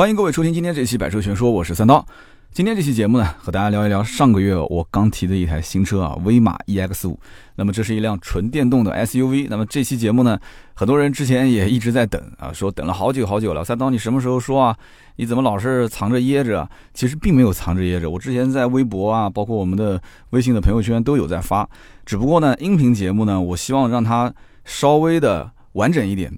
欢迎各位收听今天这期《百车全说》，我是三刀。今天这期节目呢，和大家聊一聊上个月我刚提的一台新车啊，威马 EX 五。那么这是一辆纯电动的 SUV。那么这期节目呢，很多人之前也一直在等啊，说等了好久好久了。三刀，你什么时候说啊？你怎么老是藏着掖着？其实并没有藏着掖着，我之前在微博啊，包括我们的微信的朋友圈都有在发。只不过呢，音频节目呢，我希望让它稍微的完整一点。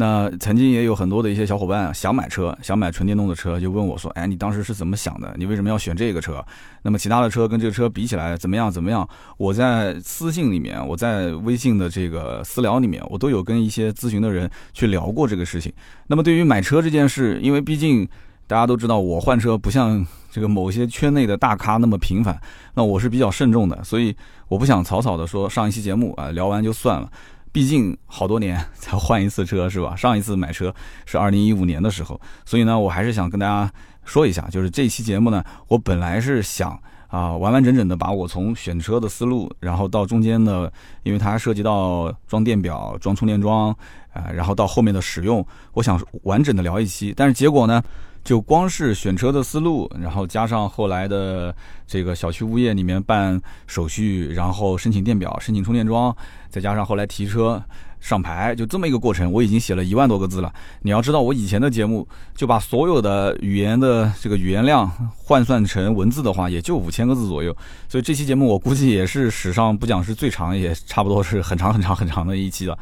那曾经也有很多的一些小伙伴想买车，想买纯电动的车，就问我说：“哎，你当时是怎么想的？你为什么要选这个车？那么其他的车跟这个车比起来怎么样？怎么样？”我在私信里面，我在微信的这个私聊里面，我都有跟一些咨询的人去聊过这个事情。那么对于买车这件事，因为毕竟大家都知道，我换车不像这个某些圈内的大咖那么频繁，那我是比较慎重的，所以我不想草草的说上一期节目啊，聊完就算了。毕竟好多年才换一次车是吧？上一次买车是二零一五年的时候，所以呢，我还是想跟大家说一下，就是这期节目呢，我本来是想啊完完整整的把我从选车的思路，然后到中间的，因为它涉及到装电表、装充电桩啊，然后到后面的使用，我想完整的聊一期，但是结果呢？就光是选车的思路，然后加上后来的这个小区物业里面办手续，然后申请电表、申请充电桩，再加上后来提车上牌，就这么一个过程，我已经写了一万多个字了。你要知道，我以前的节目就把所有的语言的这个语言量换算成文字的话，也就五千个字左右。所以这期节目我估计也是史上不讲是最长，也差不多是很长很长很长的一期了。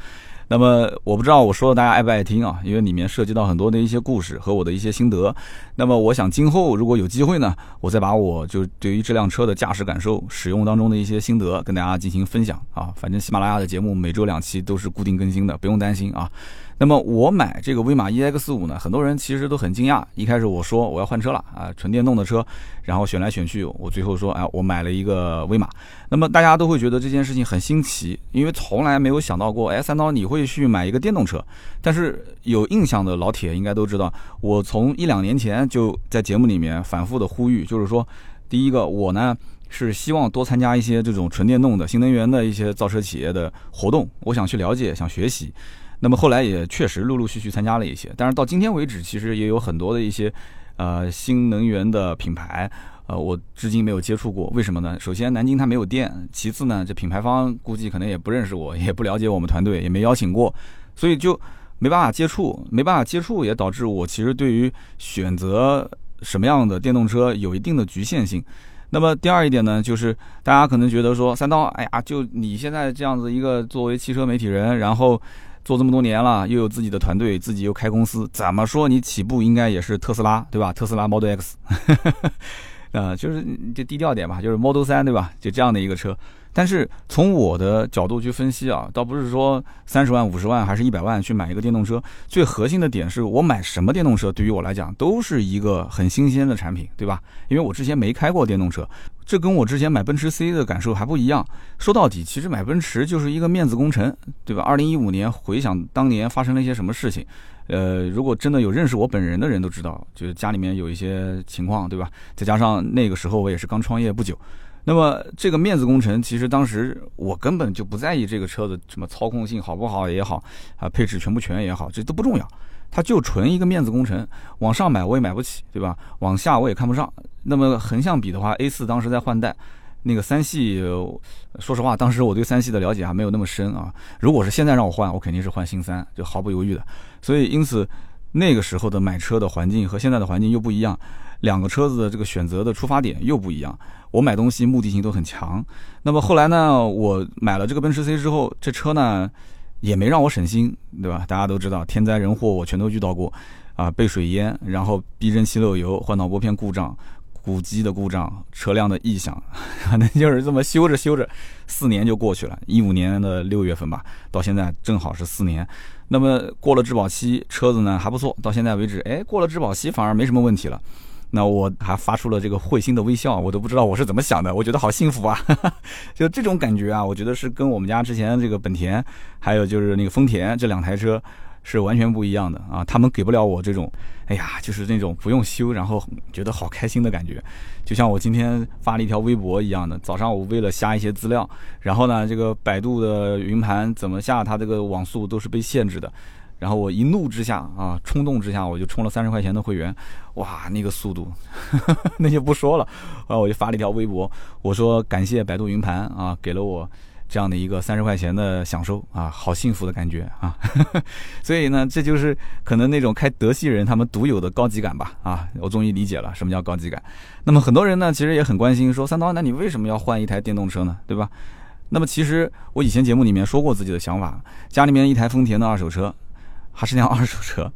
那么我不知道我说的大家爱不爱听啊？因为里面涉及到很多的一些故事和我的一些心得。那么我想今后如果有机会呢，我再把我就对于这辆车的驾驶感受、使用当中的一些心得跟大家进行分享啊。反正喜马拉雅的节目每周两期都是固定更新的，不用担心啊。那么我买这个威马 EX 五呢，很多人其实都很惊讶。一开始我说我要换车了啊，纯电动的车，然后选来选去，我最后说哎，我买了一个威马。那么大家都会觉得这件事情很新奇，因为从来没有想到过，哎，三刀你会去买一个电动车。但是有印象的老铁应该都知道，我从一两年前就在节目里面反复的呼吁，就是说，第一个我呢是希望多参加一些这种纯电动的新能源的一些造车企业的活动，我想去了解，想学习。那么后来也确实陆陆续续参加了一些，但是到今天为止，其实也有很多的一些，呃，新能源的品牌，呃，我至今没有接触过。为什么呢？首先南京它没有电，其次呢，这品牌方估计可能也不认识我，也不了解我们团队，也没邀请过，所以就没办法接触，没办法接触，也导致我其实对于选择什么样的电动车有一定的局限性。那么第二一点呢，就是大家可能觉得说三刀，哎呀，就你现在这样子一个作为汽车媒体人，然后。做这么多年了，又有自己的团队，自己又开公司，怎么说你起步应该也是特斯拉，对吧？特斯拉 Model X，呃，就是就低调点吧，就是 Model 三，对吧？就这样的一个车。但是从我的角度去分析啊，倒不是说三十万、五十万还是一百万去买一个电动车，最核心的点是我买什么电动车，对于我来讲都是一个很新鲜的产品，对吧？因为我之前没开过电动车，这跟我之前买奔驰 C 的感受还不一样。说到底，其实买奔驰就是一个面子工程，对吧？二零一五年回想当年发生了一些什么事情，呃，如果真的有认识我本人的人都知道，就是家里面有一些情况，对吧？再加上那个时候我也是刚创业不久。那么这个面子工程，其实当时我根本就不在意这个车的什么操控性好不好也好，啊配置全不全也好，这都不重要，它就纯一个面子工程。往上买我也买不起，对吧？往下我也看不上。那么横向比的话，A 四当时在换代，那个三系，说实话，当时我对三系的了解还没有那么深啊。如果是现在让我换，我肯定是换新三，就毫不犹豫的。所以因此那个时候的买车的环境和现在的环境又不一样。两个车子的这个选择的出发点又不一样，我买东西目的性都很强。那么后来呢，我买了这个奔驰 C 之后，这车呢也没让我省心，对吧？大家都知道天灾人祸我全都遇到过，啊，被水淹，然后避震器漏油，换挡拨片故障，鼓机的故障，车辆的异响，反正就是这么修着修着，四年就过去了。一五年的六月份吧，到现在正好是四年。那么过了质保期，车子呢还不错，到现在为止，哎，过了质保期反而没什么问题了。那我还发出了这个会心的微笑，我都不知道我是怎么想的，我觉得好幸福啊！就这种感觉啊，我觉得是跟我们家之前这个本田，还有就是那个丰田这两台车是完全不一样的啊！他们给不了我这种，哎呀，就是那种不用修，然后觉得好开心的感觉。就像我今天发了一条微博一样的，早上我为了下一些资料，然后呢，这个百度的云盘怎么下，它这个网速都是被限制的。然后我一怒之下啊，冲动之下，我就充了三十块钱的会员，哇，那个速度，那就不说了，然后我就发了一条微博，我说感谢百度云盘啊，给了我这样的一个三十块钱的享受啊，好幸福的感觉啊，所以呢，这就是可能那种开德系人他们独有的高级感吧啊，我终于理解了什么叫高级感。那么很多人呢，其实也很关心，说三刀，那你为什么要换一台电动车呢？对吧？那么其实我以前节目里面说过自己的想法，家里面一台丰田的二手车。还是辆二手车，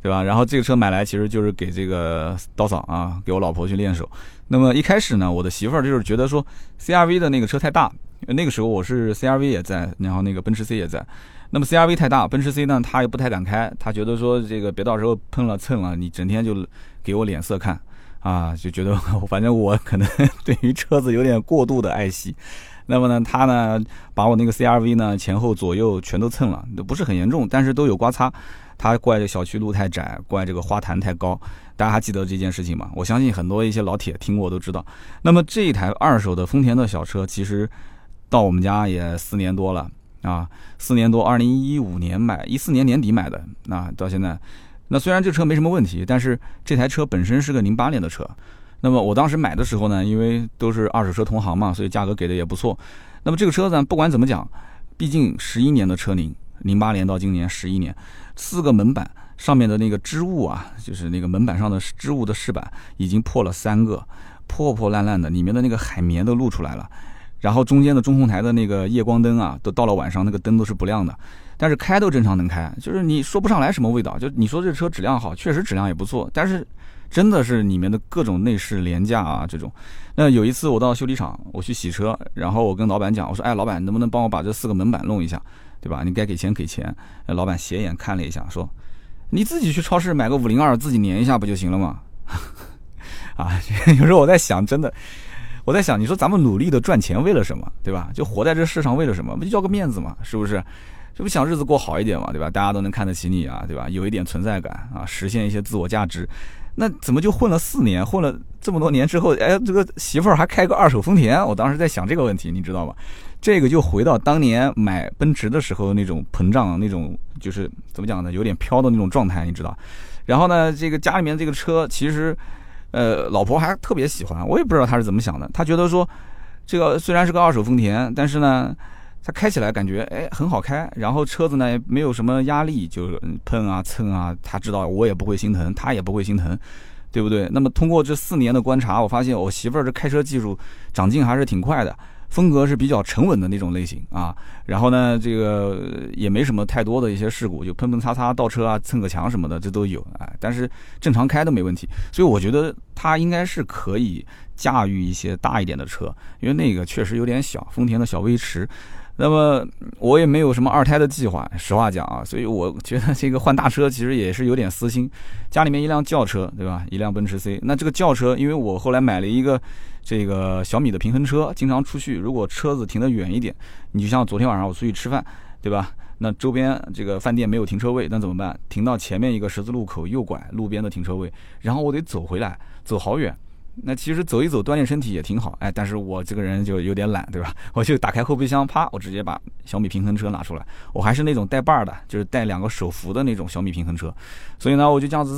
对吧？然后这个车买来其实就是给这个刀嫂啊，给我老婆去练手。那么一开始呢，我的媳妇儿就是觉得说 CRV 的那个车太大，那个时候我是 CRV 也在，然后那个奔驰 C 也在。那么 CRV 太大，奔驰 C 呢，他也不太敢开，他觉得说这个别到时候碰了蹭了，你整天就给我脸色看啊，就觉得反正我可能 对于车子有点过度的爱惜。那么呢，他呢把我那个 CRV 呢前后左右全都蹭了，不是很严重，但是都有刮擦。他怪这小区路太窄，怪这个花坛太高。大家还记得这件事情吗？我相信很多一些老铁听过都知道。那么这一台二手的丰田的小车，其实到我们家也四年多了啊，四年多，二零一五年买，一四年年底买的，那到现在，那虽然这车没什么问题，但是这台车本身是个零八年的车。那么我当时买的时候呢，因为都是二手车同行嘛，所以价格给的也不错。那么这个车子不管怎么讲，毕竟十一年的车龄，零八年到今年十一年，四个门板上面的那个织物啊，就是那个门板上的织物的饰板已经破了三个，破破烂烂的，里面的那个海绵都露出来了。然后中间的中控台的那个夜光灯啊，都到了晚上那个灯都是不亮的，但是开都正常能开，就是你说不上来什么味道。就你说这车质量好，确实质量也不错，但是。真的是里面的各种内饰廉价啊，这种。那有一次我到修理厂，我去洗车，然后我跟老板讲，我说：“哎，老板，能不能帮我把这四个门板弄一下，对吧？你该给钱给钱。”老板斜眼看了一下，说：“你自己去超市买个五零二，自己粘一下不就行了吗？” 啊，有时候我在想，真的，我在想，你说咱们努力的赚钱为了什么，对吧？就活在这世上为了什么？不就要个面子嘛，是不是？这不想日子过好一点嘛，对吧？大家都能看得起你啊，对吧？有一点存在感啊，实现一些自我价值。那怎么就混了四年，混了这么多年之后，哎，这个媳妇儿还开个二手丰田？我当时在想这个问题，你知道吗？这个就回到当年买奔驰的时候那种膨胀，那种就是怎么讲呢，有点飘的那种状态，你知道？然后呢，这个家里面这个车，其实，呃，老婆还特别喜欢，我也不知道她是怎么想的，她觉得说，这个虽然是个二手丰田，但是呢。它开起来感觉哎很好开，然后车子呢也没有什么压力，就碰啊蹭啊，他知道我也不会心疼，他也不会心疼，对不对？那么通过这四年的观察，我发现我媳妇儿这开车技术长进还是挺快的，风格是比较沉稳的那种类型啊。然后呢，这个也没什么太多的一些事故，就碰碰擦擦倒车啊、蹭个墙什么的，这都有哎。但是正常开都没问题，所以我觉得他应该是可以驾驭一些大一点的车，因为那个确实有点小，丰田的小威驰。那么我也没有什么二胎的计划，实话讲啊，所以我觉得这个换大车其实也是有点私心。家里面一辆轿车，对吧？一辆奔驰 C。那这个轿车，因为我后来买了一个这个小米的平衡车，经常出去，如果车子停得远一点，你就像昨天晚上我出去吃饭，对吧？那周边这个饭店没有停车位，那怎么办？停到前面一个十字路口右拐，路边的停车位，然后我得走回来，走好远。那其实走一走锻炼身体也挺好，哎，但是我这个人就有点懒，对吧？我就打开后备箱，啪，我直接把小米平衡车拿出来。我还是那种带把的，就是带两个手扶的那种小米平衡车。所以呢，我就这样子，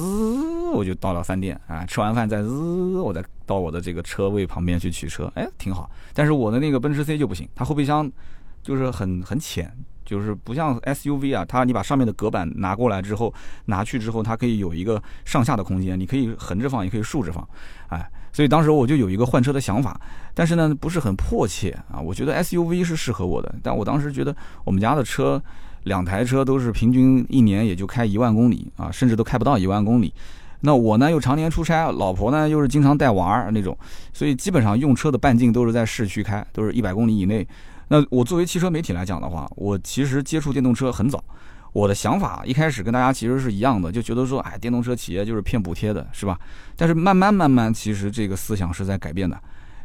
我就到了饭店啊，吃完饭再，我再到我的这个车位旁边去取车，哎，挺好。但是我的那个奔驰 C 就不行，它后备箱就是很很浅。就是不像 SUV 啊，它你把上面的隔板拿过来之后，拿去之后，它可以有一个上下的空间，你可以横着放，也可以竖着放，哎，所以当时我就有一个换车的想法，但是呢不是很迫切啊，我觉得 SUV 是适合我的，但我当时觉得我们家的车两台车都是平均一年也就开一万公里啊，甚至都开不到一万公里，那我呢又常年出差，老婆呢又是经常带娃儿那种，所以基本上用车的半径都是在市区开，都是一百公里以内。那我作为汽车媒体来讲的话，我其实接触电动车很早，我的想法一开始跟大家其实是一样的，就觉得说，哎，电动车企业就是骗补贴的，是吧？但是慢慢慢慢，其实这个思想是在改变的，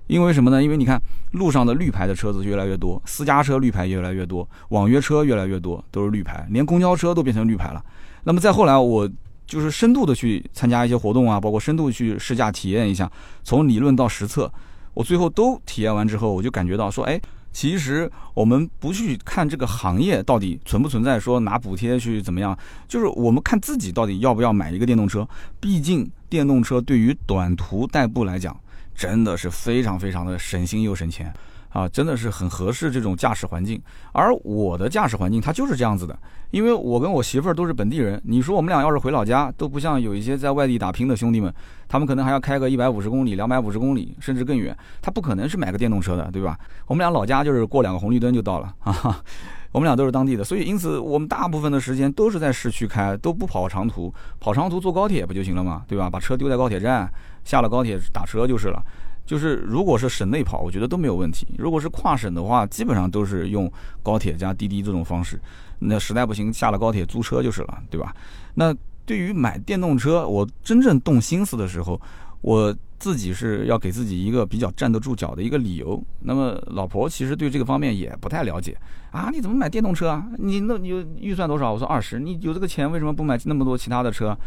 因为什么呢？因为你看路上的绿牌的车子越来越多，私家车绿牌越来越多，网约车越来越多，都是绿牌，连公交车都变成绿牌了。那么再后来，我就是深度的去参加一些活动啊，包括深度去试驾体验一下，从理论到实测，我最后都体验完之后，我就感觉到说，哎。其实我们不去看这个行业到底存不存在说拿补贴去怎么样，就是我们看自己到底要不要买一个电动车。毕竟电动车对于短途代步来讲，真的是非常非常的省心又省钱。啊，真的是很合适这种驾驶环境，而我的驾驶环境它就是这样子的，因为我跟我媳妇儿都是本地人。你说我们俩要是回老家，都不像有一些在外地打拼的兄弟们，他们可能还要开个一百五十公里、两百五十公里，甚至更远，他不可能是买个电动车的，对吧？我们俩老家就是过两个红绿灯就到了啊，我们俩都是当地的，所以因此我们大部分的时间都是在市区开，都不跑长途，跑长途坐高铁不就行了吗？对吧？把车丢在高铁站，下了高铁打车就是了。就是如果是省内跑，我觉得都没有问题。如果是跨省的话，基本上都是用高铁加滴滴这种方式。那实在不行，下了高铁租车就是了，对吧？那对于买电动车，我真正动心思的时候，我自己是要给自己一个比较站得住脚的一个理由。那么老婆其实对这个方面也不太了解啊，你怎么买电动车啊？你那你预算多少？我说二十，你有这个钱为什么不买那么多其他的车？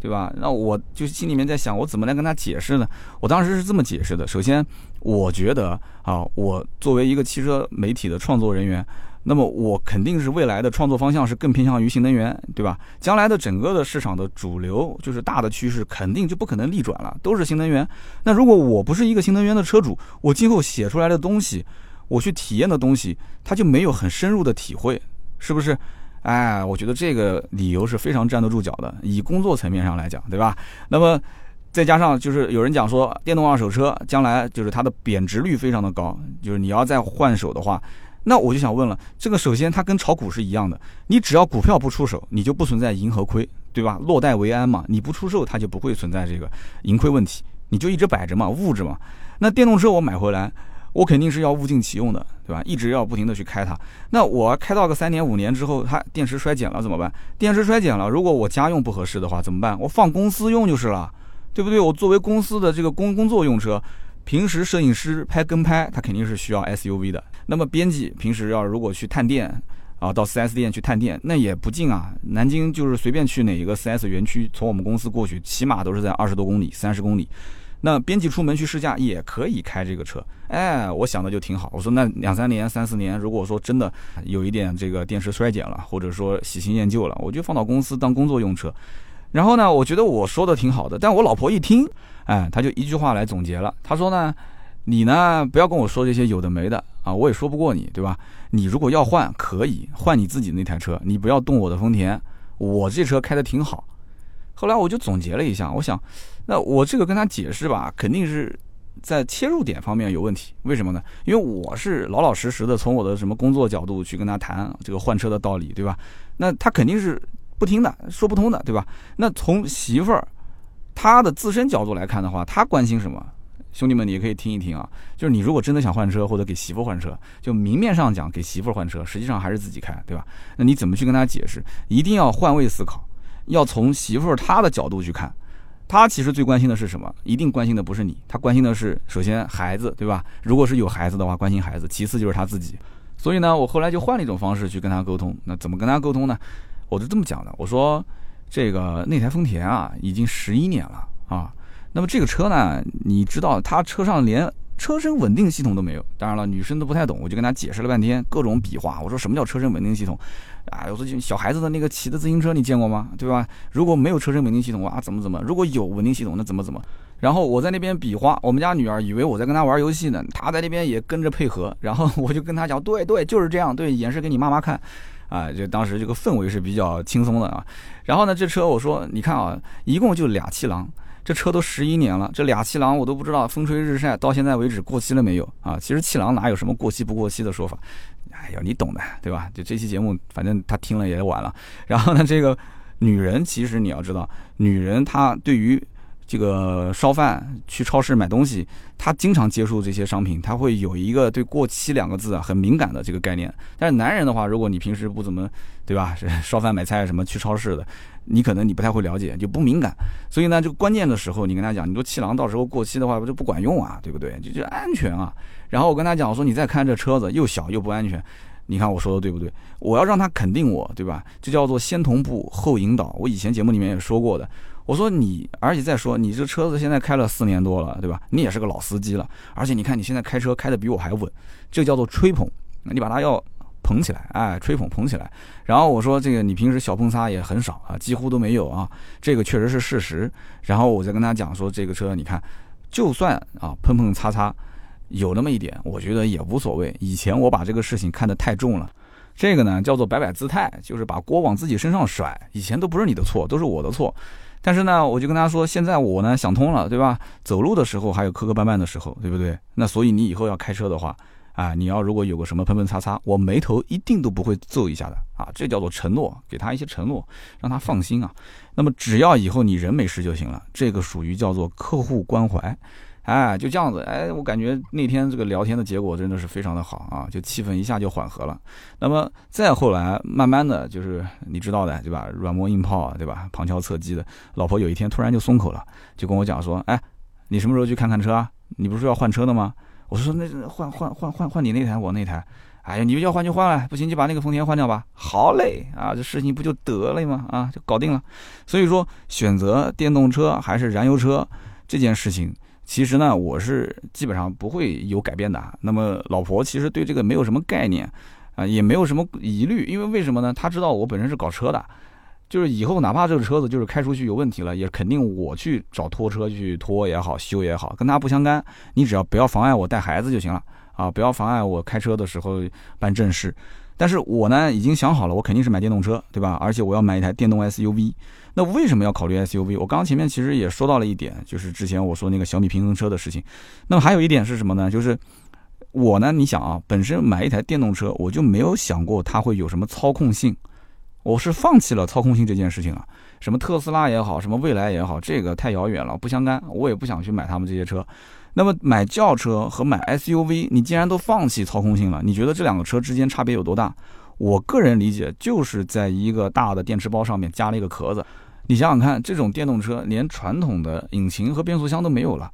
对吧？那我就心里面在想，我怎么来跟他解释呢？我当时是这么解释的：首先，我觉得啊，我作为一个汽车媒体的创作人员，那么我肯定是未来的创作方向是更偏向于新能源，对吧？将来的整个的市场的主流就是大的趋势，肯定就不可能逆转了，都是新能源。那如果我不是一个新能源的车主，我今后写出来的东西，我去体验的东西，他就没有很深入的体会，是不是？哎，我觉得这个理由是非常站得住脚的。以工作层面上来讲，对吧？那么再加上就是有人讲说，电动二手车将来就是它的贬值率非常的高，就是你要再换手的话，那我就想问了，这个首先它跟炒股是一样的，你只要股票不出手，你就不存在盈和亏，对吧？落袋为安嘛，你不出售它就不会存在这个盈亏问题，你就一直摆着嘛，物质嘛。那电动车我买回来。我肯定是要物尽其用的，对吧？一直要不停的去开它。那我开到个三年五年之后，它电池衰减了怎么办？电池衰减了，如果我家用不合适的话怎么办？我放公司用就是了，对不对？我作为公司的这个工工作用车，平时摄影师拍跟拍，他肯定是需要 SUV 的。那么编辑平时要如果去探店啊，到 4S 店去探店，那也不近啊。南京就是随便去哪一个 4S 园区，从我们公司过去，起码都是在二十多公里、三十公里。那编辑出门去试驾也可以开这个车，哎，我想的就挺好。我说那两三年、三四年，如果说真的有一点这个电池衰减了，或者说喜新厌旧了，我就放到公司当工作用车。然后呢，我觉得我说的挺好的，但我老婆一听，哎，她就一句话来总结了。她说呢，你呢不要跟我说这些有的没的啊，我也说不过你，对吧？你如果要换，可以换你自己那台车，你不要动我的丰田，我这车开的挺好。后来我就总结了一下，我想。那我这个跟他解释吧，肯定是在切入点方面有问题。为什么呢？因为我是老老实实的从我的什么工作角度去跟他谈这个换车的道理，对吧？那他肯定是不听的，说不通的，对吧？那从媳妇儿他的自身角度来看的话，他关心什么？兄弟们，你也可以听一听啊。就是你如果真的想换车或者给媳妇换车，就明面上讲给媳妇换车，实际上还是自己开，对吧？那你怎么去跟他解释？一定要换位思考，要从媳妇儿她的角度去看。她其实最关心的是什么？一定关心的不是你，她关心的是首先孩子，对吧？如果是有孩子的话，关心孩子；其次就是她自己。所以呢，我后来就换了一种方式去跟她沟通。那怎么跟她沟通呢？我是这么讲的：我说，这个那台丰田啊，已经十一年了啊。那么这个车呢，你知道，它车上连。车身稳定系统都没有，当然了，女生都不太懂，我就跟她解释了半天，各种比划。我说什么叫车身稳定系统？啊，我说就小孩子的那个骑的自行车，你见过吗？对吧？如果没有车身稳定系统啊，怎么怎么？如果有稳定系统，那怎么怎么？然后我在那边比划，我们家女儿以为我在跟她玩游戏呢，她在那边也跟着配合。然后我就跟她讲，对对，就是这样，对，演示给你妈妈看。啊，就当时这个氛围是比较轻松的啊。然后呢，这车我说，你看啊，一共就俩气囊。这车都十一年了，这俩气囊我都不知道风吹日晒到现在为止过期了没有啊？其实气囊哪有什么过期不过期的说法？哎呀，你懂的，对吧？就这期节目，反正他听了也晚了。然后呢，这个女人其实你要知道，女人她对于。这个烧饭去超市买东西，他经常接触这些商品，他会有一个对过期两个字啊很敏感的这个概念。但是男人的话，如果你平时不怎么，对吧？烧饭买菜什么去超市的，你可能你不太会了解，就不敏感。所以呢，就关键的时候，你跟他讲，你说气囊到时候过期的话，不就不管用啊，对不对？就就安全啊。然后我跟他讲，我说你再看这车子又小又不安全，你看我说的对不对？我要让他肯定我，对吧？这叫做先同步后引导。我以前节目里面也说过的。我说你，而且再说你这车子现在开了四年多了，对吧？你也是个老司机了，而且你看你现在开车开的比我还稳，这叫做吹捧。你把它要捧起来，哎，吹捧捧起来。然后我说这个你平时小碰擦也很少啊，几乎都没有啊，这个确实是事实。然后我再跟他讲说这个车，你看，就算啊碰碰擦擦有那么一点，我觉得也无所谓。以前我把这个事情看得太重了。这个呢叫做摆摆姿态，就是把锅往自己身上甩。以前都不是你的错，都是我的错。但是呢，我就跟他说，现在我呢想通了，对吧？走路的时候还有磕磕绊绊的时候，对不对？那所以你以后要开车的话，啊，你要如果有个什么喷喷擦擦，我眉头一定都不会皱一下的啊。这叫做承诺，给他一些承诺，让他放心啊。那么只要以后你人没事就行了，这个属于叫做客户关怀。哎，就这样子，哎，我感觉那天这个聊天的结果真的是非常的好啊，就气氛一下就缓和了。那么再后来，慢慢的就是你知道的，对吧？软磨硬泡，对吧？旁敲侧击的，老婆有一天突然就松口了，就跟我讲说，哎，你什么时候去看看车啊？你不是要换车的吗？我说那换换换换换你那台，我那台。哎呀，你要换就换了，不行就把那个丰田换掉吧。好嘞，啊，这事情不就得了吗？啊，就搞定了。所以说，选择电动车还是燃油车这件事情。其实呢，我是基本上不会有改变的。那么老婆其实对这个没有什么概念，啊，也没有什么疑虑，因为为什么呢？她知道我本身是搞车的，就是以后哪怕这个车子就是开出去有问题了，也肯定我去找拖车去拖也好，修也好，跟她不相干。你只要不要妨碍我带孩子就行了啊，不要妨碍我开车的时候办正事。但是我呢已经想好了，我肯定是买电动车，对吧？而且我要买一台电动 SUV。那为什么要考虑 SUV？我刚刚前面其实也说到了一点，就是之前我说那个小米平衡车的事情。那么还有一点是什么呢？就是我呢，你想啊，本身买一台电动车，我就没有想过它会有什么操控性，我是放弃了操控性这件事情啊。什么特斯拉也好，什么蔚来也好，这个太遥远了，不相干，我也不想去买他们这些车。那么买轿车和买 SUV，你既然都放弃操控性了，你觉得这两个车之间差别有多大？我个人理解，就是在一个大的电池包上面加了一个壳子。你想想看，这种电动车连传统的引擎和变速箱都没有了，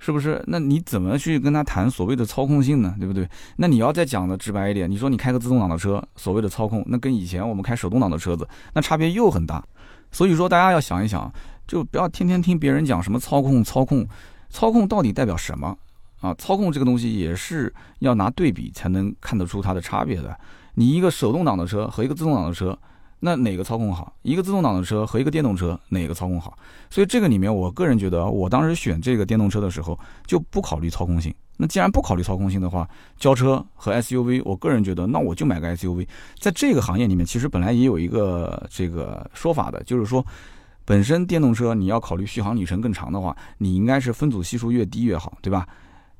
是不是？那你怎么去跟他谈所谓的操控性呢？对不对？那你要再讲的直白一点，你说你开个自动挡的车，所谓的操控，那跟以前我们开手动挡的车子，那差别又很大。所以说，大家要想一想，就不要天天听别人讲什么操控、操控、操控到底代表什么啊？操控这个东西也是要拿对比才能看得出它的差别的。你一个手动挡的车和一个自动挡的车，那哪个操控好？一个自动挡的车和一个电动车，哪个操控好？所以这个里面，我个人觉得，我当时选这个电动车的时候就不考虑操控性。那既然不考虑操控性的话，轿车和 SUV，我个人觉得，那我就买个 SUV。在这个行业里面，其实本来也有一个这个说法的，就是说，本身电动车你要考虑续航里程更长的话，你应该是分组系数越低越好，对吧？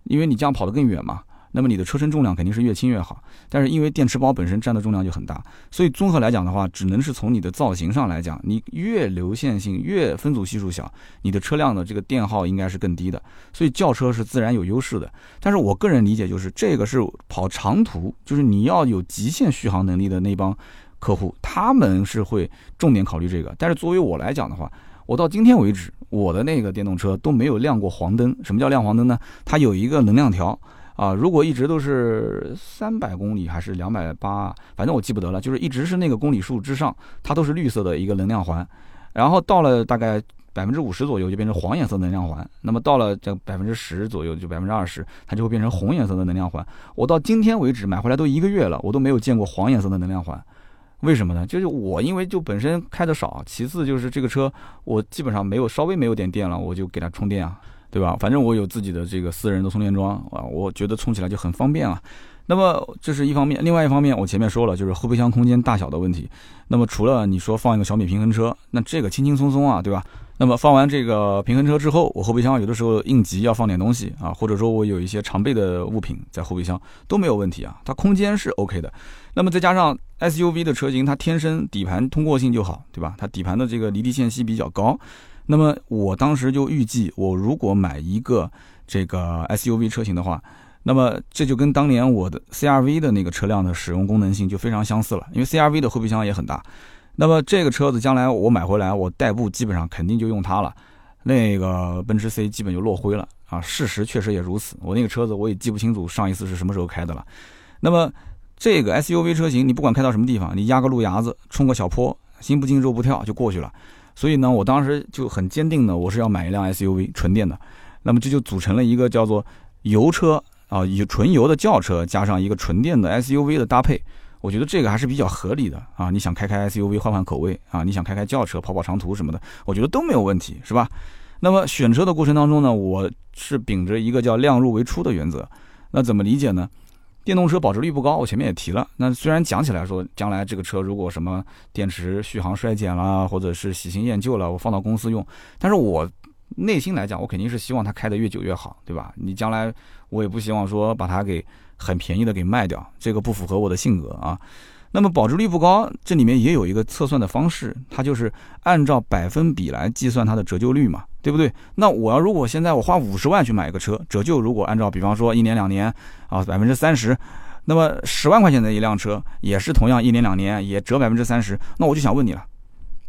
因为你这样跑得更远嘛。那么你的车身重量肯定是越轻越好，但是因为电池包本身占的重量就很大，所以综合来讲的话，只能是从你的造型上来讲，你越流线性、越分组系数小，你的车辆的这个电耗应该是更低的，所以轿车是自然有优势的。但是我个人理解就是，这个是跑长途，就是你要有极限续航能力的那帮客户，他们是会重点考虑这个。但是作为我来讲的话，我到今天为止，我的那个电动车都没有亮过黄灯。什么叫亮黄灯呢？它有一个能量条。啊，如果一直都是三百公里还是两百八，反正我记不得了，就是一直是那个公里数之上，它都是绿色的一个能量环，然后到了大概百分之五十左右就变成黄颜色能量环，那么到了这百分之十左右就百分之二十，它就会变成红颜色的能量环。我到今天为止买回来都一个月了，我都没有见过黄颜色的能量环，为什么呢？就是我因为就本身开的少，其次就是这个车我基本上没有稍微没有点电了，我就给它充电啊。对吧？反正我有自己的这个私人的充电桩啊，我觉得充起来就很方便啊。那么这是一方面，另外一方面我前面说了，就是后备箱空间大小的问题。那么除了你说放一个小米平衡车，那这个轻轻松松啊，对吧？那么放完这个平衡车之后，我后备箱有的时候应急要放点东西啊，或者说我有一些常备的物品在后备箱都没有问题啊，它空间是 OK 的。那么再加上 SUV 的车型，它天生底盘通过性就好，对吧？它底盘的这个离地间隙比较高。那么我当时就预计，我如果买一个这个 SUV 车型的话，那么这就跟当年我的 CRV 的那个车辆的使用功能性就非常相似了，因为 CRV 的后备箱也很大。那么这个车子将来我买回来，我代步基本上肯定就用它了。那个奔驰 C 基本就落灰了啊，事实确实也如此。我那个车子我也记不清楚上一次是什么时候开的了。那么这个 SUV 车型，你不管开到什么地方，你压个路牙子，冲个小坡，心不惊肉不跳就过去了。所以呢，我当时就很坚定的，我是要买一辆 SUV 纯电的。那么这就组成了一个叫做油车啊，以纯油的轿车加上一个纯电的 SUV 的搭配。我觉得这个还是比较合理的啊！你想开开 SUV 换换口味啊，你想开开轿车跑跑长途什么的，我觉得都没有问题，是吧？那么选车的过程当中呢，我是秉着一个叫量入为出的原则。那怎么理解呢？电动车保值率不高，我前面也提了。那虽然讲起来说，将来这个车如果什么电池续航衰减了，或者是喜新厌旧了，我放到公司用，但是我内心来讲，我肯定是希望它开得越久越好，对吧？你将来我也不希望说把它给。很便宜的给卖掉，这个不符合我的性格啊。那么保值率不高，这里面也有一个测算的方式，它就是按照百分比来计算它的折旧率嘛，对不对？那我要如果现在我花五十万去买一个车，折旧如果按照比方说一年两年啊百分之三十，那么十万块钱的一辆车也是同样一年两年也折百分之三十，那我就想问你了，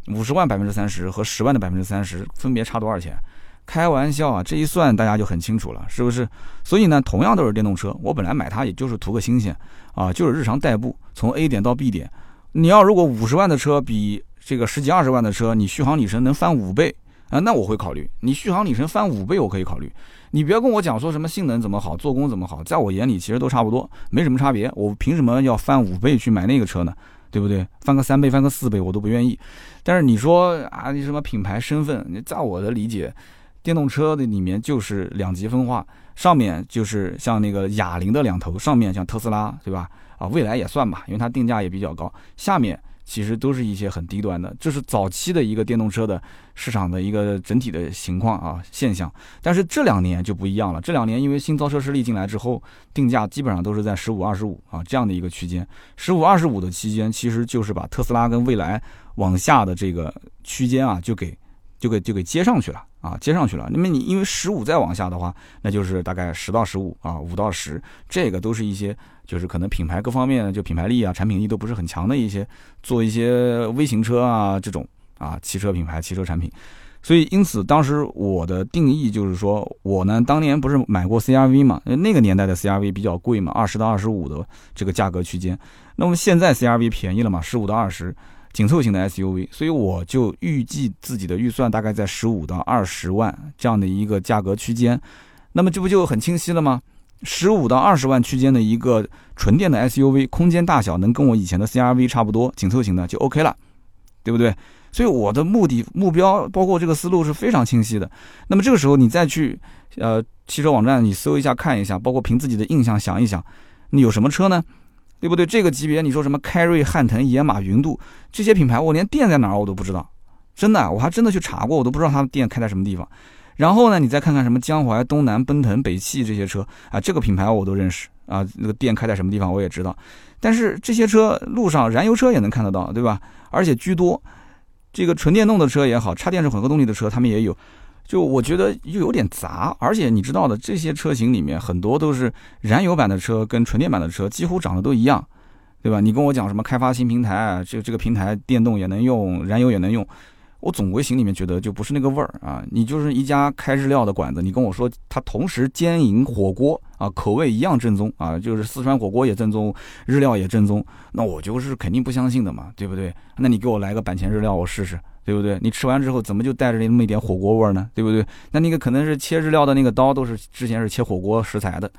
五十万百分之三十和十万的百分之三十分别差多少钱？开玩笑啊，这一算大家就很清楚了，是不是？所以呢，同样都是电动车，我本来买它也就是图个新鲜啊，就是日常代步，从 A 点到 B 点。你要如果五十万的车比这个十几二十万的车，你续航里程能翻五倍啊，那我会考虑。你续航里程翻五倍，我可以考虑。你不要跟我讲说什么性能怎么好，做工怎么好，在我眼里其实都差不多，没什么差别。我凭什么要翻五倍去买那个车呢？对不对？翻个三倍，翻个四倍，我都不愿意。但是你说啊，你什么品牌身份？你在我的理解。电动车的里面就是两极分化，上面就是像那个哑铃的两头，上面像特斯拉，对吧？啊，未来也算吧，因为它定价也比较高。下面其实都是一些很低端的，这是早期的一个电动车的市场的一个整体的情况啊现象。但是这两年就不一样了，这两年因为新造车势力进来之后，定价基本上都是在十五、二十五啊这样的一个区间。十五、二十五的期间，其实就是把特斯拉跟蔚来往下的这个区间啊，就给就给就给接上去了。啊，接上去了。那么你因为十五再往下的话，那就是大概十到十五啊，五到十，这个都是一些就是可能品牌各方面就品牌力啊、产品力都不是很强的一些，做一些微型车啊这种啊汽车品牌、汽车产品。所以因此当时我的定义就是说，我呢当年不是买过 CRV 嘛，那个年代的 CRV 比较贵嘛，二十到二十五的这个价格区间。那么现在 CRV 便宜了嘛，十五到二十。紧凑型的 SUV，所以我就预计自己的预算大概在十五到二十万这样的一个价格区间，那么这不就很清晰了吗？十五到二十万区间的一个纯电的 SUV，空间大小能跟我以前的 CRV 差不多，紧凑型的就 OK 了，对不对？所以我的目的目标包括这个思路是非常清晰的。那么这个时候你再去呃汽车网站你搜一下看一下，包括凭自己的印象想一想，你有什么车呢？对不对？这个级别，你说什么凯瑞、汉腾、野马、云度这些品牌，我连店在哪儿我都不知道，真的，我还真的去查过，我都不知道他们店开在什么地方。然后呢，你再看看什么江淮、东南、奔腾、北汽这些车啊，这个品牌我都认识啊，那个店开在什么地方我也知道。但是这些车路上燃油车也能看得到，对吧？而且居多，这个纯电动的车也好，插电式混合动力的车他们也有。就我觉得又有点杂，而且你知道的，这些车型里面很多都是燃油版的车跟纯电版的车几乎长得都一样，对吧？你跟我讲什么开发新平台，这这个平台电动也能用，燃油也能用，我总归心里面觉得就不是那个味儿啊。你就是一家开日料的馆子，你跟我说它同时兼营火锅啊，口味一样正宗啊，就是四川火锅也正宗，日料也正宗，那我就是肯定不相信的嘛，对不对？那你给我来个板前日料，我试试。对不对？你吃完之后怎么就带着那么一点火锅味呢？对不对？那那个可能是切日料的那个刀都是之前是切火锅食材的，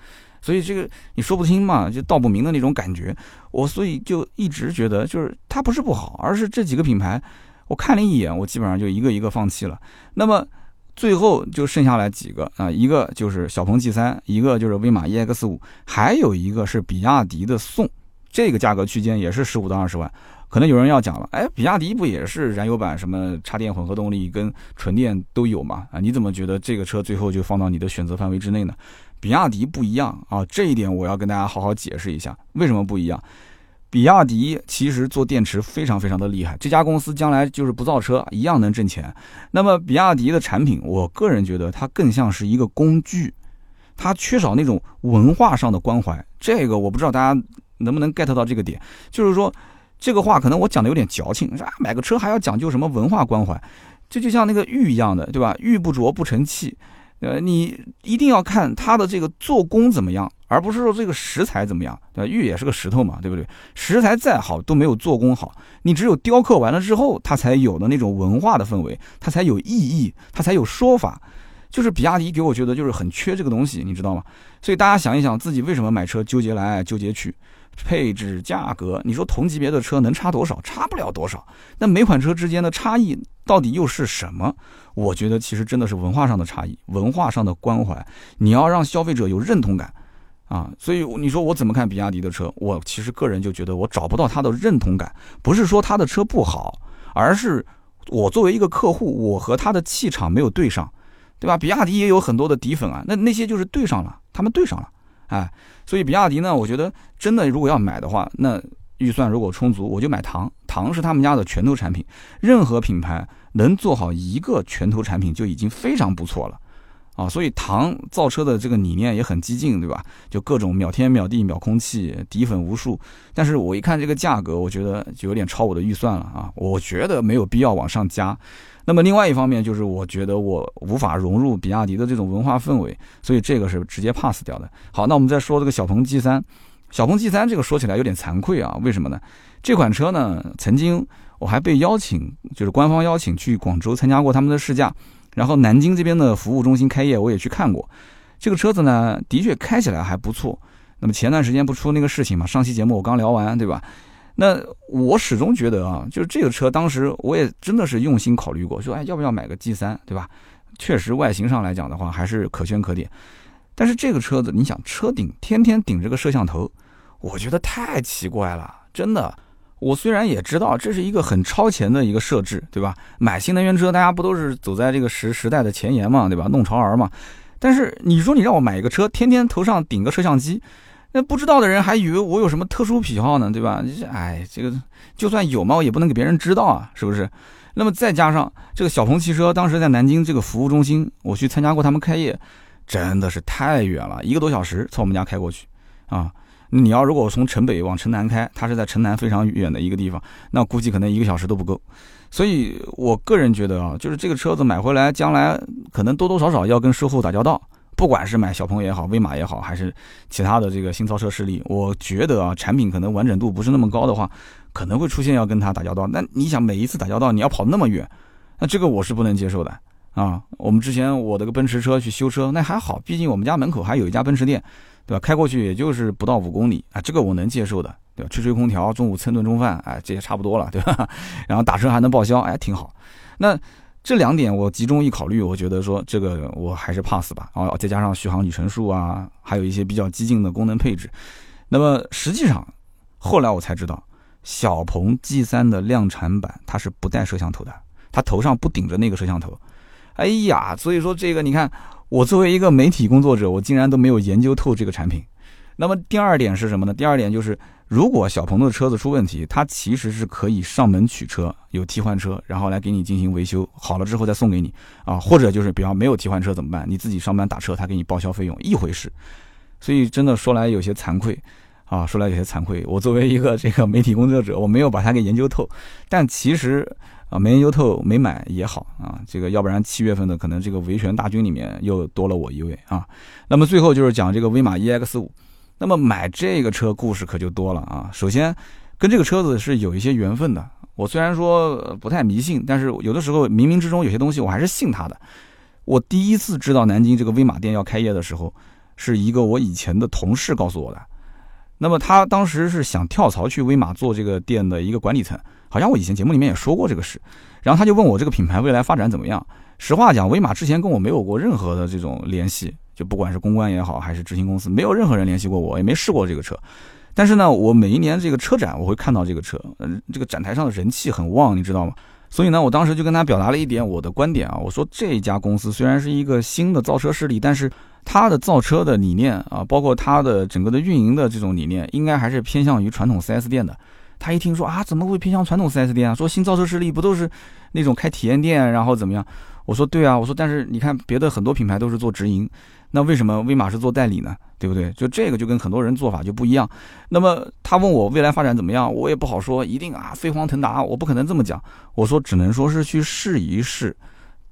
所以这个你说不清嘛，就道不明的那种感觉。我所以就一直觉得，就是它不是不好，而是这几个品牌，我看了一眼，我基本上就一个一个放弃了。那么最后就剩下来几个啊，一个就是小鹏 G 三，一个就是威马 EX 五，还有一个是比亚迪的宋，这个价格区间也是十五到二十万。可能有人要讲了，哎，比亚迪不也是燃油版什么插电混合动力跟纯电都有吗？啊，你怎么觉得这个车最后就放到你的选择范围之内呢？比亚迪不一样啊，这一点我要跟大家好好解释一下，为什么不一样？比亚迪其实做电池非常非常的厉害，这家公司将来就是不造车一样能挣钱。那么比亚迪的产品，我个人觉得它更像是一个工具，它缺少那种文化上的关怀。这个我不知道大家能不能 get 到这个点，就是说。这个话可能我讲的有点矫情，是吧？买个车还要讲究什么文化关怀？这就像那个玉一样的，对吧？玉不琢不成器。呃，你一定要看它的这个做工怎么样，而不是说这个石材怎么样，对吧？玉也是个石头嘛，对不对？石材再好都没有做工好，你只有雕刻完了之后，它才有的那种文化的氛围，它才有意义，它才有说法。就是比亚迪给我觉得就是很缺这个东西，你知道吗？所以大家想一想，自己为什么买车纠结来纠结去，配置、价格，你说同级别的车能差多少？差不了多少。那每款车之间的差异到底又是什么？我觉得其实真的是文化上的差异，文化上的关怀。你要让消费者有认同感啊！所以你说我怎么看比亚迪的车？我其实个人就觉得我找不到他的认同感，不是说他的车不好，而是我作为一个客户，我和他的气场没有对上。对吧？比亚迪也有很多的底粉啊，那那些就是对上了，他们对上了，哎，所以比亚迪呢，我觉得真的如果要买的话，那预算如果充足，我就买唐，唐是他们家的拳头产品，任何品牌能做好一个拳头产品就已经非常不错了。啊，所以唐造车的这个理念也很激进，对吧？就各种秒天秒地秒空气，底粉无数。但是我一看这个价格，我觉得就有点超我的预算了啊！我觉得没有必要往上加。那么另外一方面就是，我觉得我无法融入比亚迪的这种文化氛围，所以这个是直接 pass 掉的。好，那我们再说这个小鹏 G 三，小鹏 G 三这个说起来有点惭愧啊，为什么呢？这款车呢，曾经我还被邀请，就是官方邀请去广州参加过他们的试驾。然后南京这边的服务中心开业，我也去看过。这个车子呢，的确开起来还不错。那么前段时间不出那个事情嘛？上期节目我刚聊完，对吧？那我始终觉得啊，就是这个车，当时我也真的是用心考虑过，说哎，要不要买个 G 三，对吧？确实外形上来讲的话，还是可圈可点。但是这个车子，你想车顶天天顶着个摄像头，我觉得太奇怪了，真的。我虽然也知道这是一个很超前的一个设置，对吧？买新能源车，大家不都是走在这个时时代的前沿嘛，对吧？弄潮儿嘛。但是你说你让我买一个车，天天头上顶个摄像机，那不知道的人还以为我有什么特殊癖好呢，对吧？哎，这个就算有嘛，我也不能给别人知道啊，是不是？那么再加上这个小鹏汽车，当时在南京这个服务中心，我去参加过他们开业，真的是太远了，一个多小时从我们家开过去，啊。你要如果从城北往城南开，它是在城南非常远的一个地方，那估计可能一个小时都不够。所以我个人觉得啊，就是这个车子买回来，将来可能多多少少要跟售后打交道。不管是买小鹏也好，威马也好，还是其他的这个新造车势力，我觉得啊，产品可能完整度不是那么高的话，可能会出现要跟他打交道。那你想每一次打交道，你要跑那么远，那这个我是不能接受的啊。我们之前我的个奔驰车去修车，那还好，毕竟我们家门口还有一家奔驰店。对吧？开过去也就是不到五公里啊，这个我能接受的，对吧？吹吹空调，中午蹭顿中饭，哎，这也差不多了，对吧？然后打车还能报销，哎，挺好。那这两点我集中一考虑，我觉得说这个我还是 pass 吧。然后再加上续航里程数啊，还有一些比较激进的功能配置。那么实际上后来我才知道，小鹏 G3 的量产版它是不带摄像头的，它头上不顶着那个摄像头。哎呀，所以说这个你看。我作为一个媒体工作者，我竟然都没有研究透这个产品。那么第二点是什么呢？第二点就是，如果小鹏的车子出问题，它其实是可以上门取车，有替换车，然后来给你进行维修，好了之后再送给你啊。或者就是，比方没有替换车怎么办？你自己上班打车，他给你报销费用，一回事。所以真的说来有些惭愧啊，说来有些惭愧。我作为一个这个媒体工作者，我没有把它给研究透，但其实。啊，没研究透，没买也好啊，这个要不然七月份的可能这个维权大军里面又多了我一位啊。那么最后就是讲这个威马 EX 五，那么买这个车故事可就多了啊。首先跟这个车子是有一些缘分的，我虽然说不太迷信，但是有的时候冥冥之中有些东西我还是信他的。我第一次知道南京这个威马店要开业的时候，是一个我以前的同事告诉我的。那么他当时是想跳槽去威马做这个店的一个管理层。好像我以前节目里面也说过这个事，然后他就问我这个品牌未来发展怎么样。实话讲，威马之前跟我没有过任何的这种联系，就不管是公关也好，还是执行公司，没有任何人联系过我，也没试过这个车。但是呢，我每一年这个车展我会看到这个车，嗯，这个展台上的人气很旺，你知道吗？所以呢，我当时就跟他表达了一点我的观点啊，我说这家公司虽然是一个新的造车势力，但是它的造车的理念啊，包括它的整个的运营的这种理念，应该还是偏向于传统 4S 店的。他一听说啊，怎么会偏向传统 4S 店啊？说新造车势力不都是那种开体验店，然后怎么样？我说对啊，我说但是你看别的很多品牌都是做直营，那为什么威马是做代理呢？对不对？就这个就跟很多人做法就不一样。那么他问我未来发展怎么样，我也不好说，一定啊飞黄腾达，我不可能这么讲。我说只能说是去试一试，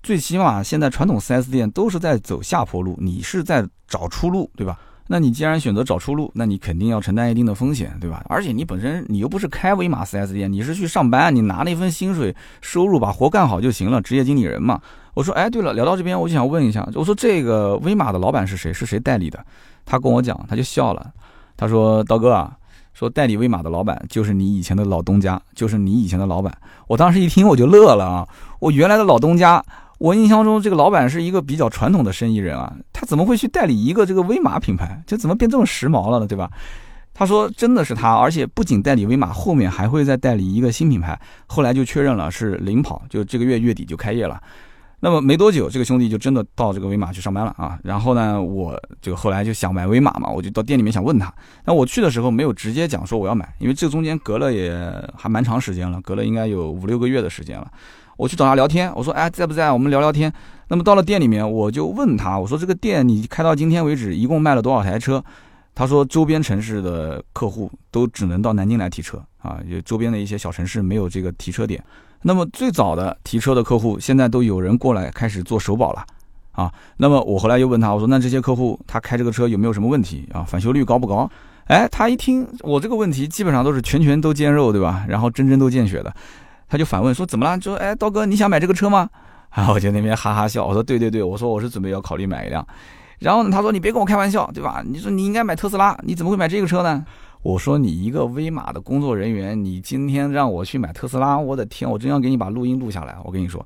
最起码现在传统 4S 店都是在走下坡路，你是在找出路，对吧？那你既然选择找出路，那你肯定要承担一定的风险，对吧？而且你本身你又不是开威马 4S 店，你是去上班，你拿那份薪水收入把活干好就行了，职业经理人嘛。我说，哎，对了，聊到这边我就想问一下，我说这个威马的老板是谁？是谁代理的？他跟我讲，他就笑了，他说，刀哥啊，说代理威马的老板就是你以前的老东家，就是你以前的老板。我当时一听我就乐了啊，我原来的老东家。我印象中，这个老板是一个比较传统的生意人啊，他怎么会去代理一个这个威马品牌？就怎么变这么时髦了呢？对吧？他说真的是他，而且不仅代理威马，后面还会再代理一个新品牌。后来就确认了是领跑，就这个月月底就开业了。那么没多久，这个兄弟就真的到这个威马去上班了啊。然后呢，我就后来就想买威马嘛，我就到店里面想问他。那我去的时候没有直接讲说我要买，因为这中间隔了也还蛮长时间了，隔了应该有五六个月的时间了。我去找他聊天，我说哎在不在？我们聊聊天。那么到了店里面，我就问他，我说这个店你开到今天为止，一共卖了多少台车？他说周边城市的客户都只能到南京来提车啊，有周边的一些小城市没有这个提车点。那么最早的提车的客户，现在都有人过来开始做首保了啊。那么我后来又问他，我说那这些客户他开这个车有没有什么问题啊？返修率高不高？哎，他一听我这个问题，基本上都是拳拳都见肉，对吧？然后针针都见血的。他就反问说：“怎么了？说哎，刀哥，你想买这个车吗？” 啊，我就那边哈哈笑，我说：“对对对，我说我是准备要考虑买一辆。”然后呢，他说：“你别跟我开玩笑，对吧？你说你应该买特斯拉，你怎么会买这个车呢？”我说：“你一个威马的工作人员，你今天让我去买特斯拉，我的天，我真要给你把录音录下来。我跟你说，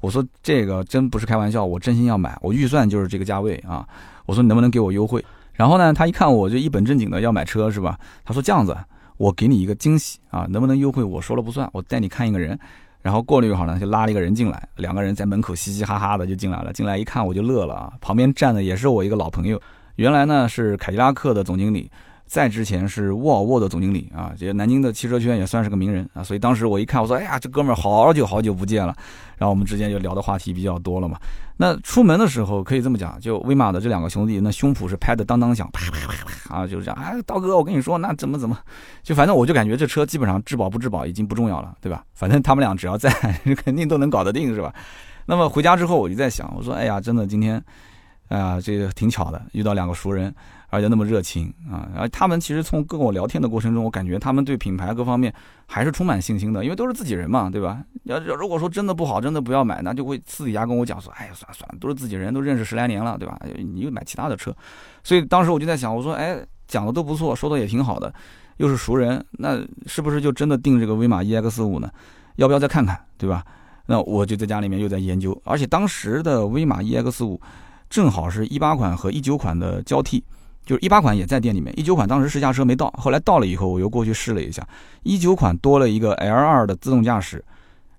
我说这个真不是开玩笑，我真心要买，我预算就是这个价位啊。我说你能不能给我优惠？然后呢，他一看我就一本正经的要买车是吧？他说这样子。”我给你一个惊喜啊，能不能优惠？我说了不算，我带你看一个人，然后过了一会儿呢，就拉了一个人进来，两个人在门口嘻嘻哈哈的就进来了，进来一看我就乐了啊，旁边站的也是我一个老朋友，原来呢是凯迪拉克的总经理。在之前是沃尔沃的总经理啊，这南京的汽车圈也算是个名人啊，所以当时我一看，我说，哎呀，这哥们儿好久好久不见了，然后我们之间就聊的话题比较多了嘛。那出门的时候可以这么讲，就威马的这两个兄弟，那胸脯是拍的当当响，啪啪啪啪啊，就是这样。哎，刀哥，我跟你说，那怎么怎么，就反正我就感觉这车基本上质保不质保已经不重要了，对吧？反正他们俩只要在，肯定都能搞得定，是吧？那么回家之后我就在想，我说，哎呀，真的今天，哎呀，这个挺巧的，遇到两个熟人。而且那么热情啊！然后他们其实从跟我聊天的过程中，我感觉他们对品牌各方面还是充满信心的，因为都是自己人嘛，对吧？要如果说真的不好，真的不要买，那就会私底下跟我讲说：“哎呀，算了算了，都是自己人，都认识十来年了，对吧？你又买其他的车。”所以当时我就在想，我说：“哎，讲的都不错，说的也挺好的，又是熟人，那是不是就真的定这个威马 EX 五呢？要不要再看看，对吧？”那我就在家里面又在研究，而且当时的威马 EX 五正好是一八款和一九款的交替。就是一八款也在店里面，一九款当时试驾车没到，后来到了以后我又过去试了一下，一九款多了一个 L 二的自动驾驶，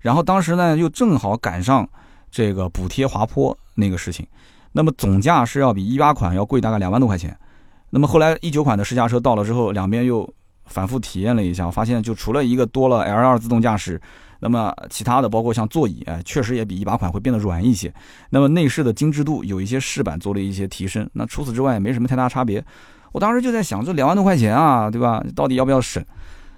然后当时呢又正好赶上这个补贴滑坡那个事情，那么总价是要比一八款要贵大概两万多块钱，那么后来一九款的试驾车到了之后，两边又反复体验了一下，发现就除了一个多了 L 二自动驾驶。那么其他的包括像座椅，哎，确实也比一八款会变得软一些。那么内饰的精致度有一些饰板做了一些提升。那除此之外也没什么太大差别。我当时就在想，这两万多块钱啊，对吧？到底要不要省？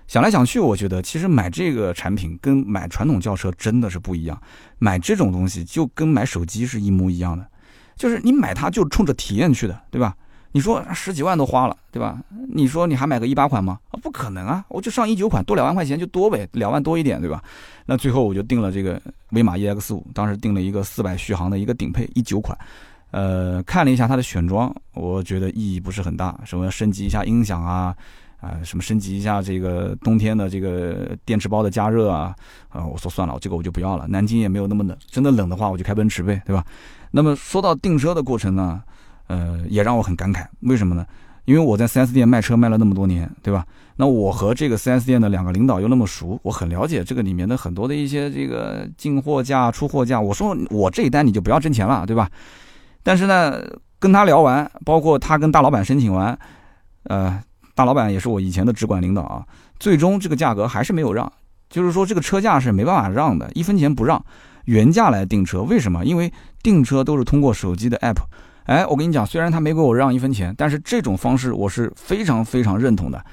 想来想去，我觉得其实买这个产品跟买传统轿车真的是不一样。买这种东西就跟买手机是一模一样的，就是你买它就冲着体验去的，对吧？你说十几万都花了，对吧？你说你还买个一八款吗？啊，不可能啊！我就上一九款，多两万块钱就多呗，两万多一点，对吧？那最后我就定了这个威马 EX 五，当时定了一个四百续航的一个顶配一九款。呃，看了一下它的选装，我觉得意义不是很大，什么升级一下音响啊，啊，什么升级一下这个冬天的这个电池包的加热啊，啊，我说算了，这个我就不要了。南京也没有那么冷，真的冷的话我就开奔驰呗，对吧？那么说到订车的过程呢？呃，也让我很感慨，为什么呢？因为我在 4S 店卖车卖了那么多年，对吧？那我和这个 4S 店的两个领导又那么熟，我很了解这个里面的很多的一些这个进货价、出货价。我说我这一单你就不要挣钱了，对吧？但是呢，跟他聊完，包括他跟大老板申请完，呃，大老板也是我以前的直管领导啊，最终这个价格还是没有让，就是说这个车价是没办法让的，一分钱不让，原价来订车。为什么？因为订车都是通过手机的 app。哎，我跟你讲，虽然他没给我让一分钱，但是这种方式我是非常非常认同的。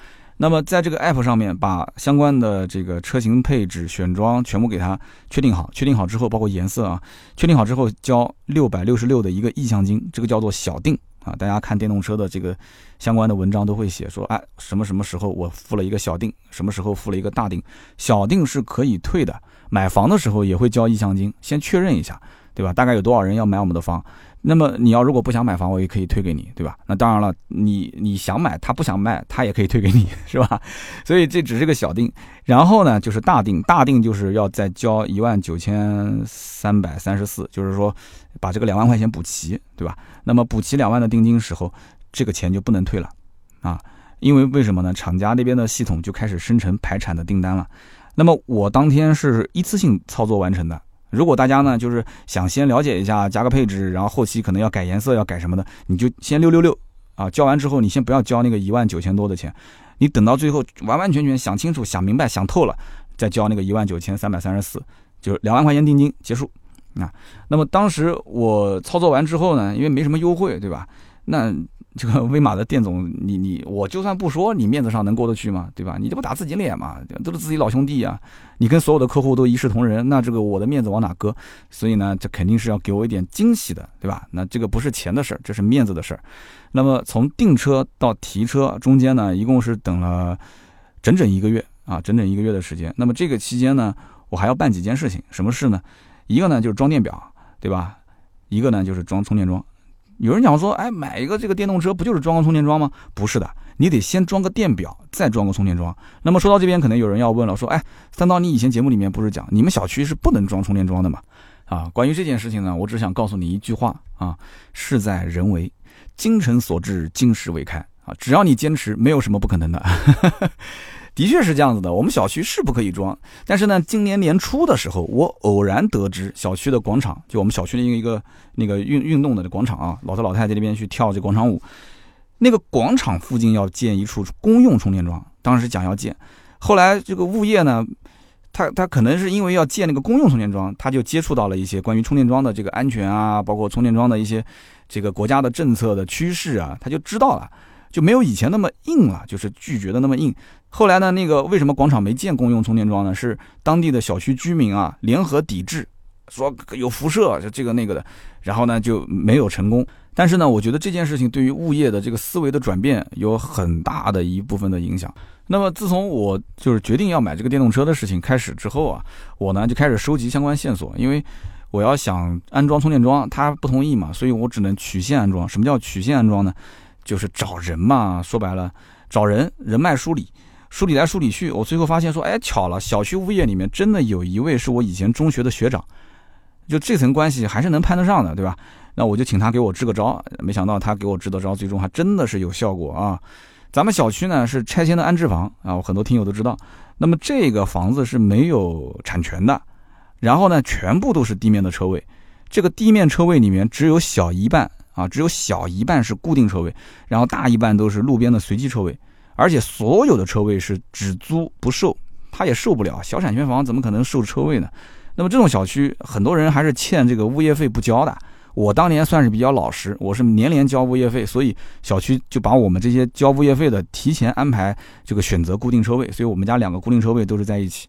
那么在这个 app 上面，把相关的这个车型配置、选装全部给它确定好，确定好之后，包括颜色啊，确定好之后交六百六十六的一个意向金，这个叫做小定啊。大家看电动车的这个相关的文章都会写说，哎，什么什么时候我付了一个小定，什么时候付了一个大定，小定是可以退的。买房的时候也会交意向金，先确认一下，对吧？大概有多少人要买我们的房？那么你要如果不想买房，我也可以退给你，对吧？那当然了，你你想买，他不想卖，他也可以退给你，是吧？所以这只是个小定，然后呢就是大定，大定就是要再交一万九千三百三十四，就是说把这个两万块钱补齐，对吧？那么补齐两万的定金时候，这个钱就不能退了啊，因为为什么呢？厂家那边的系统就开始生成排产的订单了，那么我当天是一次性操作完成的。如果大家呢，就是想先了解一下，加个配置，然后后期可能要改颜色，要改什么的，你就先六六六啊，交完之后，你先不要交那个一万九千多的钱，你等到最后完完全全想清楚、想明白、想透了，再交那个一万九千三百三十四，就是两万块钱定金结束啊。那么当时我操作完之后呢，因为没什么优惠，对吧？那。这个威马的店总，你你我就算不说，你面子上能过得去吗？对吧？你这不打自己脸吗？都是自己老兄弟啊！你跟所有的客户都一视同仁，那这个我的面子往哪搁？所以呢，这肯定是要给我一点惊喜的，对吧？那这个不是钱的事儿，这是面子的事儿。那么从订车到提车中间呢，一共是等了整整一个月啊，整整一个月的时间。那么这个期间呢，我还要办几件事情，什么事呢？一个呢就是装电表，对吧？一个呢就是装充电桩。有人讲说，哎，买一个这个电动车不就是装个充电桩吗？不是的，你得先装个电表，再装个充电桩。那么说到这边，可能有人要问了，说，哎，三刀，你以前节目里面不是讲你们小区是不能装充电桩的吗？啊，关于这件事情呢，我只想告诉你一句话啊，事在人为，精诚所至，金石为开啊，只要你坚持，没有什么不可能的。的确是这样子的，我们小区是不可以装，但是呢，今年年初的时候，我偶然得知小区的广场，就我们小区的一个一个那个运运动的广场啊，老头老太太那边去跳这广场舞，那个广场附近要建一处公用充电桩，当时讲要建，后来这个物业呢，他他可能是因为要建那个公用充电桩，他就接触到了一些关于充电桩的这个安全啊，包括充电桩的一些这个国家的政策的趋势啊，他就知道了。就没有以前那么硬了，就是拒绝的那么硬。后来呢，那个为什么广场没建公用充电桩呢？是当地的小区居民啊联合抵制，说有辐射，就这个那个的，然后呢就没有成功。但是呢，我觉得这件事情对于物业的这个思维的转变有很大的一部分的影响。那么自从我就是决定要买这个电动车的事情开始之后啊，我呢就开始收集相关线索，因为我要想安装充电桩，他不同意嘛，所以我只能曲线安装。什么叫曲线安装呢？就是找人嘛，说白了，找人人脉梳理，梳理来梳理去，我最后发现说，哎，巧了，小区物业里面真的有一位是我以前中学的学长，就这层关系还是能攀得上的，对吧？那我就请他给我支个招，没想到他给我支的招，最终还真的是有效果啊！咱们小区呢是拆迁的安置房啊，我很多听友都知道。那么这个房子是没有产权的，然后呢，全部都是地面的车位，这个地面车位里面只有小一半。啊，只有小一半是固定车位，然后大一半都是路边的随机车位，而且所有的车位是只租不售，他也受不了小产权房怎么可能售车位呢？那么这种小区很多人还是欠这个物业费不交的。我当年算是比较老实，我是年年交物业费，所以小区就把我们这些交物业费的提前安排这个选择固定车位，所以我们家两个固定车位都是在一起。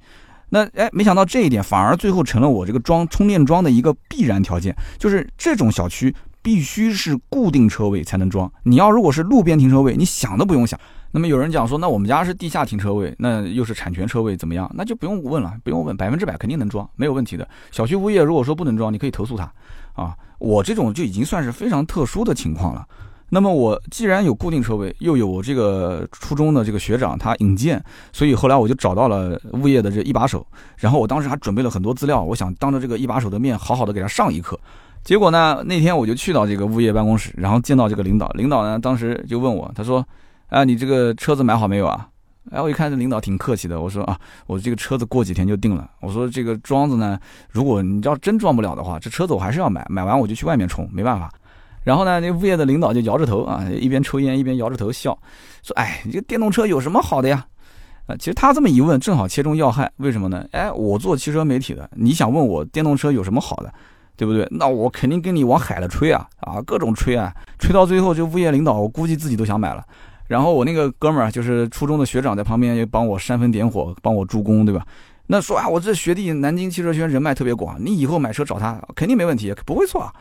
那哎，没想到这一点反而最后成了我这个装充电桩的一个必然条件，就是这种小区。必须是固定车位才能装。你要如果是路边停车位，你想都不用想。那么有人讲说，那我们家是地下停车位，那又是产权车位，怎么样？那就不用问了，不用问，百分之百肯定能装，没有问题的。小区物业如果说不能装，你可以投诉他。啊，我这种就已经算是非常特殊的情况了。那么我既然有固定车位，又有我这个初中的这个学长他引荐，所以后来我就找到了物业的这一把手。然后我当时还准备了很多资料，我想当着这个一把手的面，好好的给他上一课。结果呢？那天我就去到这个物业办公室，然后见到这个领导。领导呢，当时就问我，他说：“啊，你这个车子买好没有啊？”哎，我一看这领导挺客气的，我说：“啊，我这个车子过几天就定了。”我说：“这个桩子呢，如果你要真装不了的话，这车子我还是要买，买完我就去外面充，没办法。”然后呢，那物业的领导就摇着头啊，一边抽烟一边摇着头笑，说：“哎，你这电动车有什么好的呀？”啊，其实他这么一问，正好切中要害。为什么呢？哎，我做汽车媒体的，你想问我电动车有什么好的？对不对？那我肯定跟你往海了吹啊啊，各种吹啊，吹到最后，就物业领导我估计自己都想买了。然后我那个哥们儿就是初中的学长，在旁边也帮我煽风点火，帮我助攻，对吧？那说啊，我这学弟南京汽车圈人脉特别广，你以后买车找他肯定没问题，不会错。啊，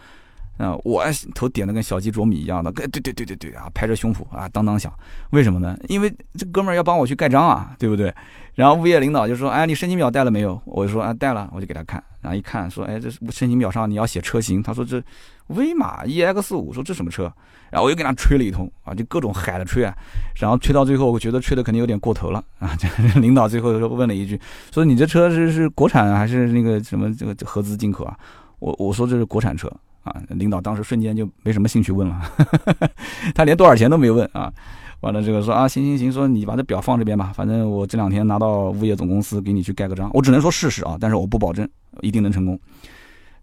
啊我头点的跟小鸡啄米一样的，对对对对对啊，拍着胸脯啊，当当响。为什么呢？因为这哥们儿要帮我去盖章啊，对不对？然后物业领导就说：“哎，你申请表带了没有？”我就说：“啊，带了。”我就给他看，然后一看说：“哎，这申请表上你要写车型。”他说：“这威马 EX 五。”说：“这什么车？”然后我又给他吹了一通啊，就各种海的吹啊。然后吹到最后，我觉得吹的肯定有点过头了啊。这领导最后问了一句：“说你这车是是国产还是那个什么这个合资进口啊？”我我说这是国产车。啊，领导当时瞬间就没什么兴趣问了，他连多少钱都没问啊。完了这个说啊，行行行，说你把这表放这边吧，反正我这两天拿到物业总公司给你去盖个章，我只能说试试啊，但是我不保证一定能成功。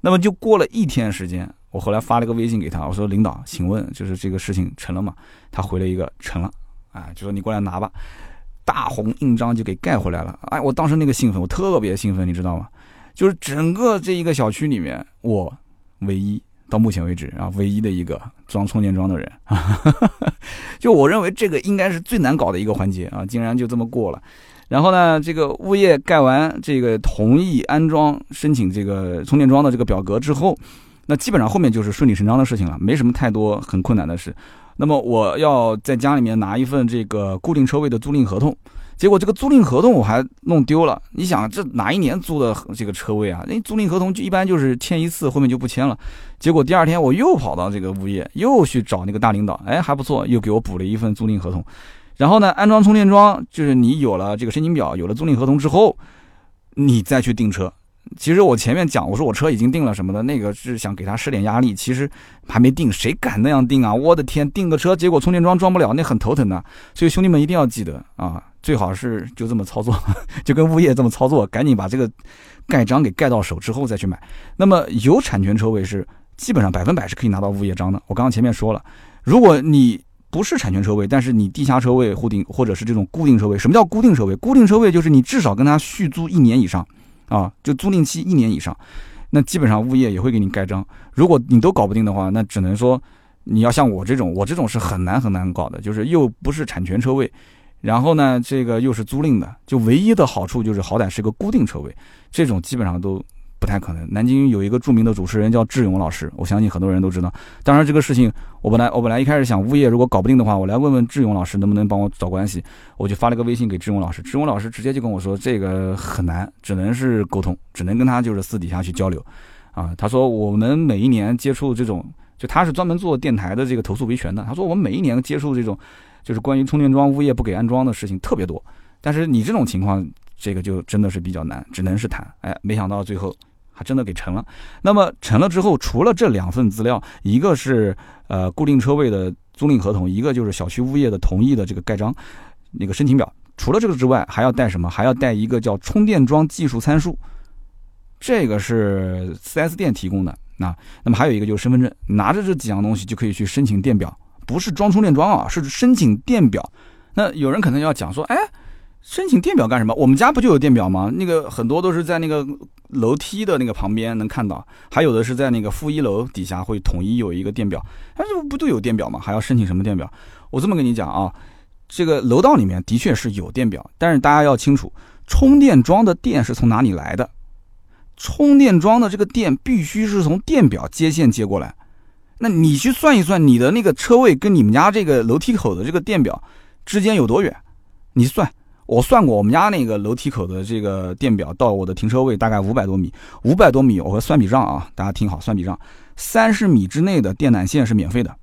那么就过了一天时间，我后来发了个微信给他，我说领导，请问就是这个事情成了吗？他回了一个成了，啊，就说你过来拿吧，大红印章就给盖回来了。哎，我当时那个兴奋，我特别兴奋，你知道吗？就是整个这一个小区里面，我唯一。到目前为止啊，唯一的一个装充电桩的人啊，就我认为这个应该是最难搞的一个环节啊，竟然就这么过了。然后呢，这个物业盖完这个同意安装申请这个充电桩的这个表格之后，那基本上后面就是顺理成章的事情了，没什么太多很困难的事。那么我要在家里面拿一份这个固定车位的租赁合同。结果这个租赁合同我还弄丢了，你想这哪一年租的这个车位啊？那租赁合同就一般就是签一次，后面就不签了。结果第二天我又跑到这个物业，又去找那个大领导，哎，还不错，又给我补了一份租赁合同。然后呢，安装充电桩就是你有了这个申请表，有了租赁合同之后，你再去订车。其实我前面讲，我说我车已经定了什么的，那个是想给他施点压力。其实还没定，谁敢那样定啊？我的天，订个车，结果充电桩装不了，那很头疼的。所以兄弟们一定要记得啊。最好是就这么操作，就跟物业这么操作，赶紧把这个盖章给盖到手之后再去买。那么有产权车位是基本上百分百是可以拿到物业章的。我刚刚前面说了，如果你不是产权车位，但是你地下车位、固定或者是这种固定车位，什么叫固定车位？固定车位就是你至少跟他续租一年以上啊，就租赁期一年以上，那基本上物业也会给你盖章。如果你都搞不定的话，那只能说你要像我这种，我这种是很难很难搞的，就是又不是产权车位。然后呢，这个又是租赁的，就唯一的好处就是好歹是个固定车位，这种基本上都不太可能。南京有一个著名的主持人叫志勇老师，我相信很多人都知道。当然这个事情，我本来我本来一开始想物业如果搞不定的话，我来问问志勇老师能不能帮我找关系，我就发了个微信给志勇老师，志勇老师直接就跟我说这个很难，只能是沟通，只能跟他就是私底下去交流。啊，他说我们每一年接触这种，就他是专门做电台的这个投诉维权的，他说我们每一年接触这种。就是关于充电桩物业不给安装的事情特别多，但是你这种情况，这个就真的是比较难，只能是谈。哎，没想到最后还真的给成了。那么成了之后，除了这两份资料，一个是呃固定车位的租赁合同，一个就是小区物业的同意的这个盖章那个申请表。除了这个之外，还要带什么？还要带一个叫充电桩技术参数，这个是 4S 店提供的。那那么还有一个就是身份证，拿着这几样东西就可以去申请电表。不是装充电桩啊，是申请电表。那有人可能要讲说，哎，申请电表干什么？我们家不就有电表吗？那个很多都是在那个楼梯的那个旁边能看到，还有的是在那个负一楼底下会统一有一个电表。但是不都有电表吗？还要申请什么电表？我这么跟你讲啊，这个楼道里面的确是有电表，但是大家要清楚，充电桩的电是从哪里来的？充电桩的这个电必须是从电表接线接过来。那你去算一算，你的那个车位跟你们家这个楼梯口的这个电表之间有多远？你算，我算过，我们家那个楼梯口的这个电表到我的停车位大概五百多米，五百多米，我会算笔账啊，大家听好，算笔账，三十米之内的电缆线是免费的，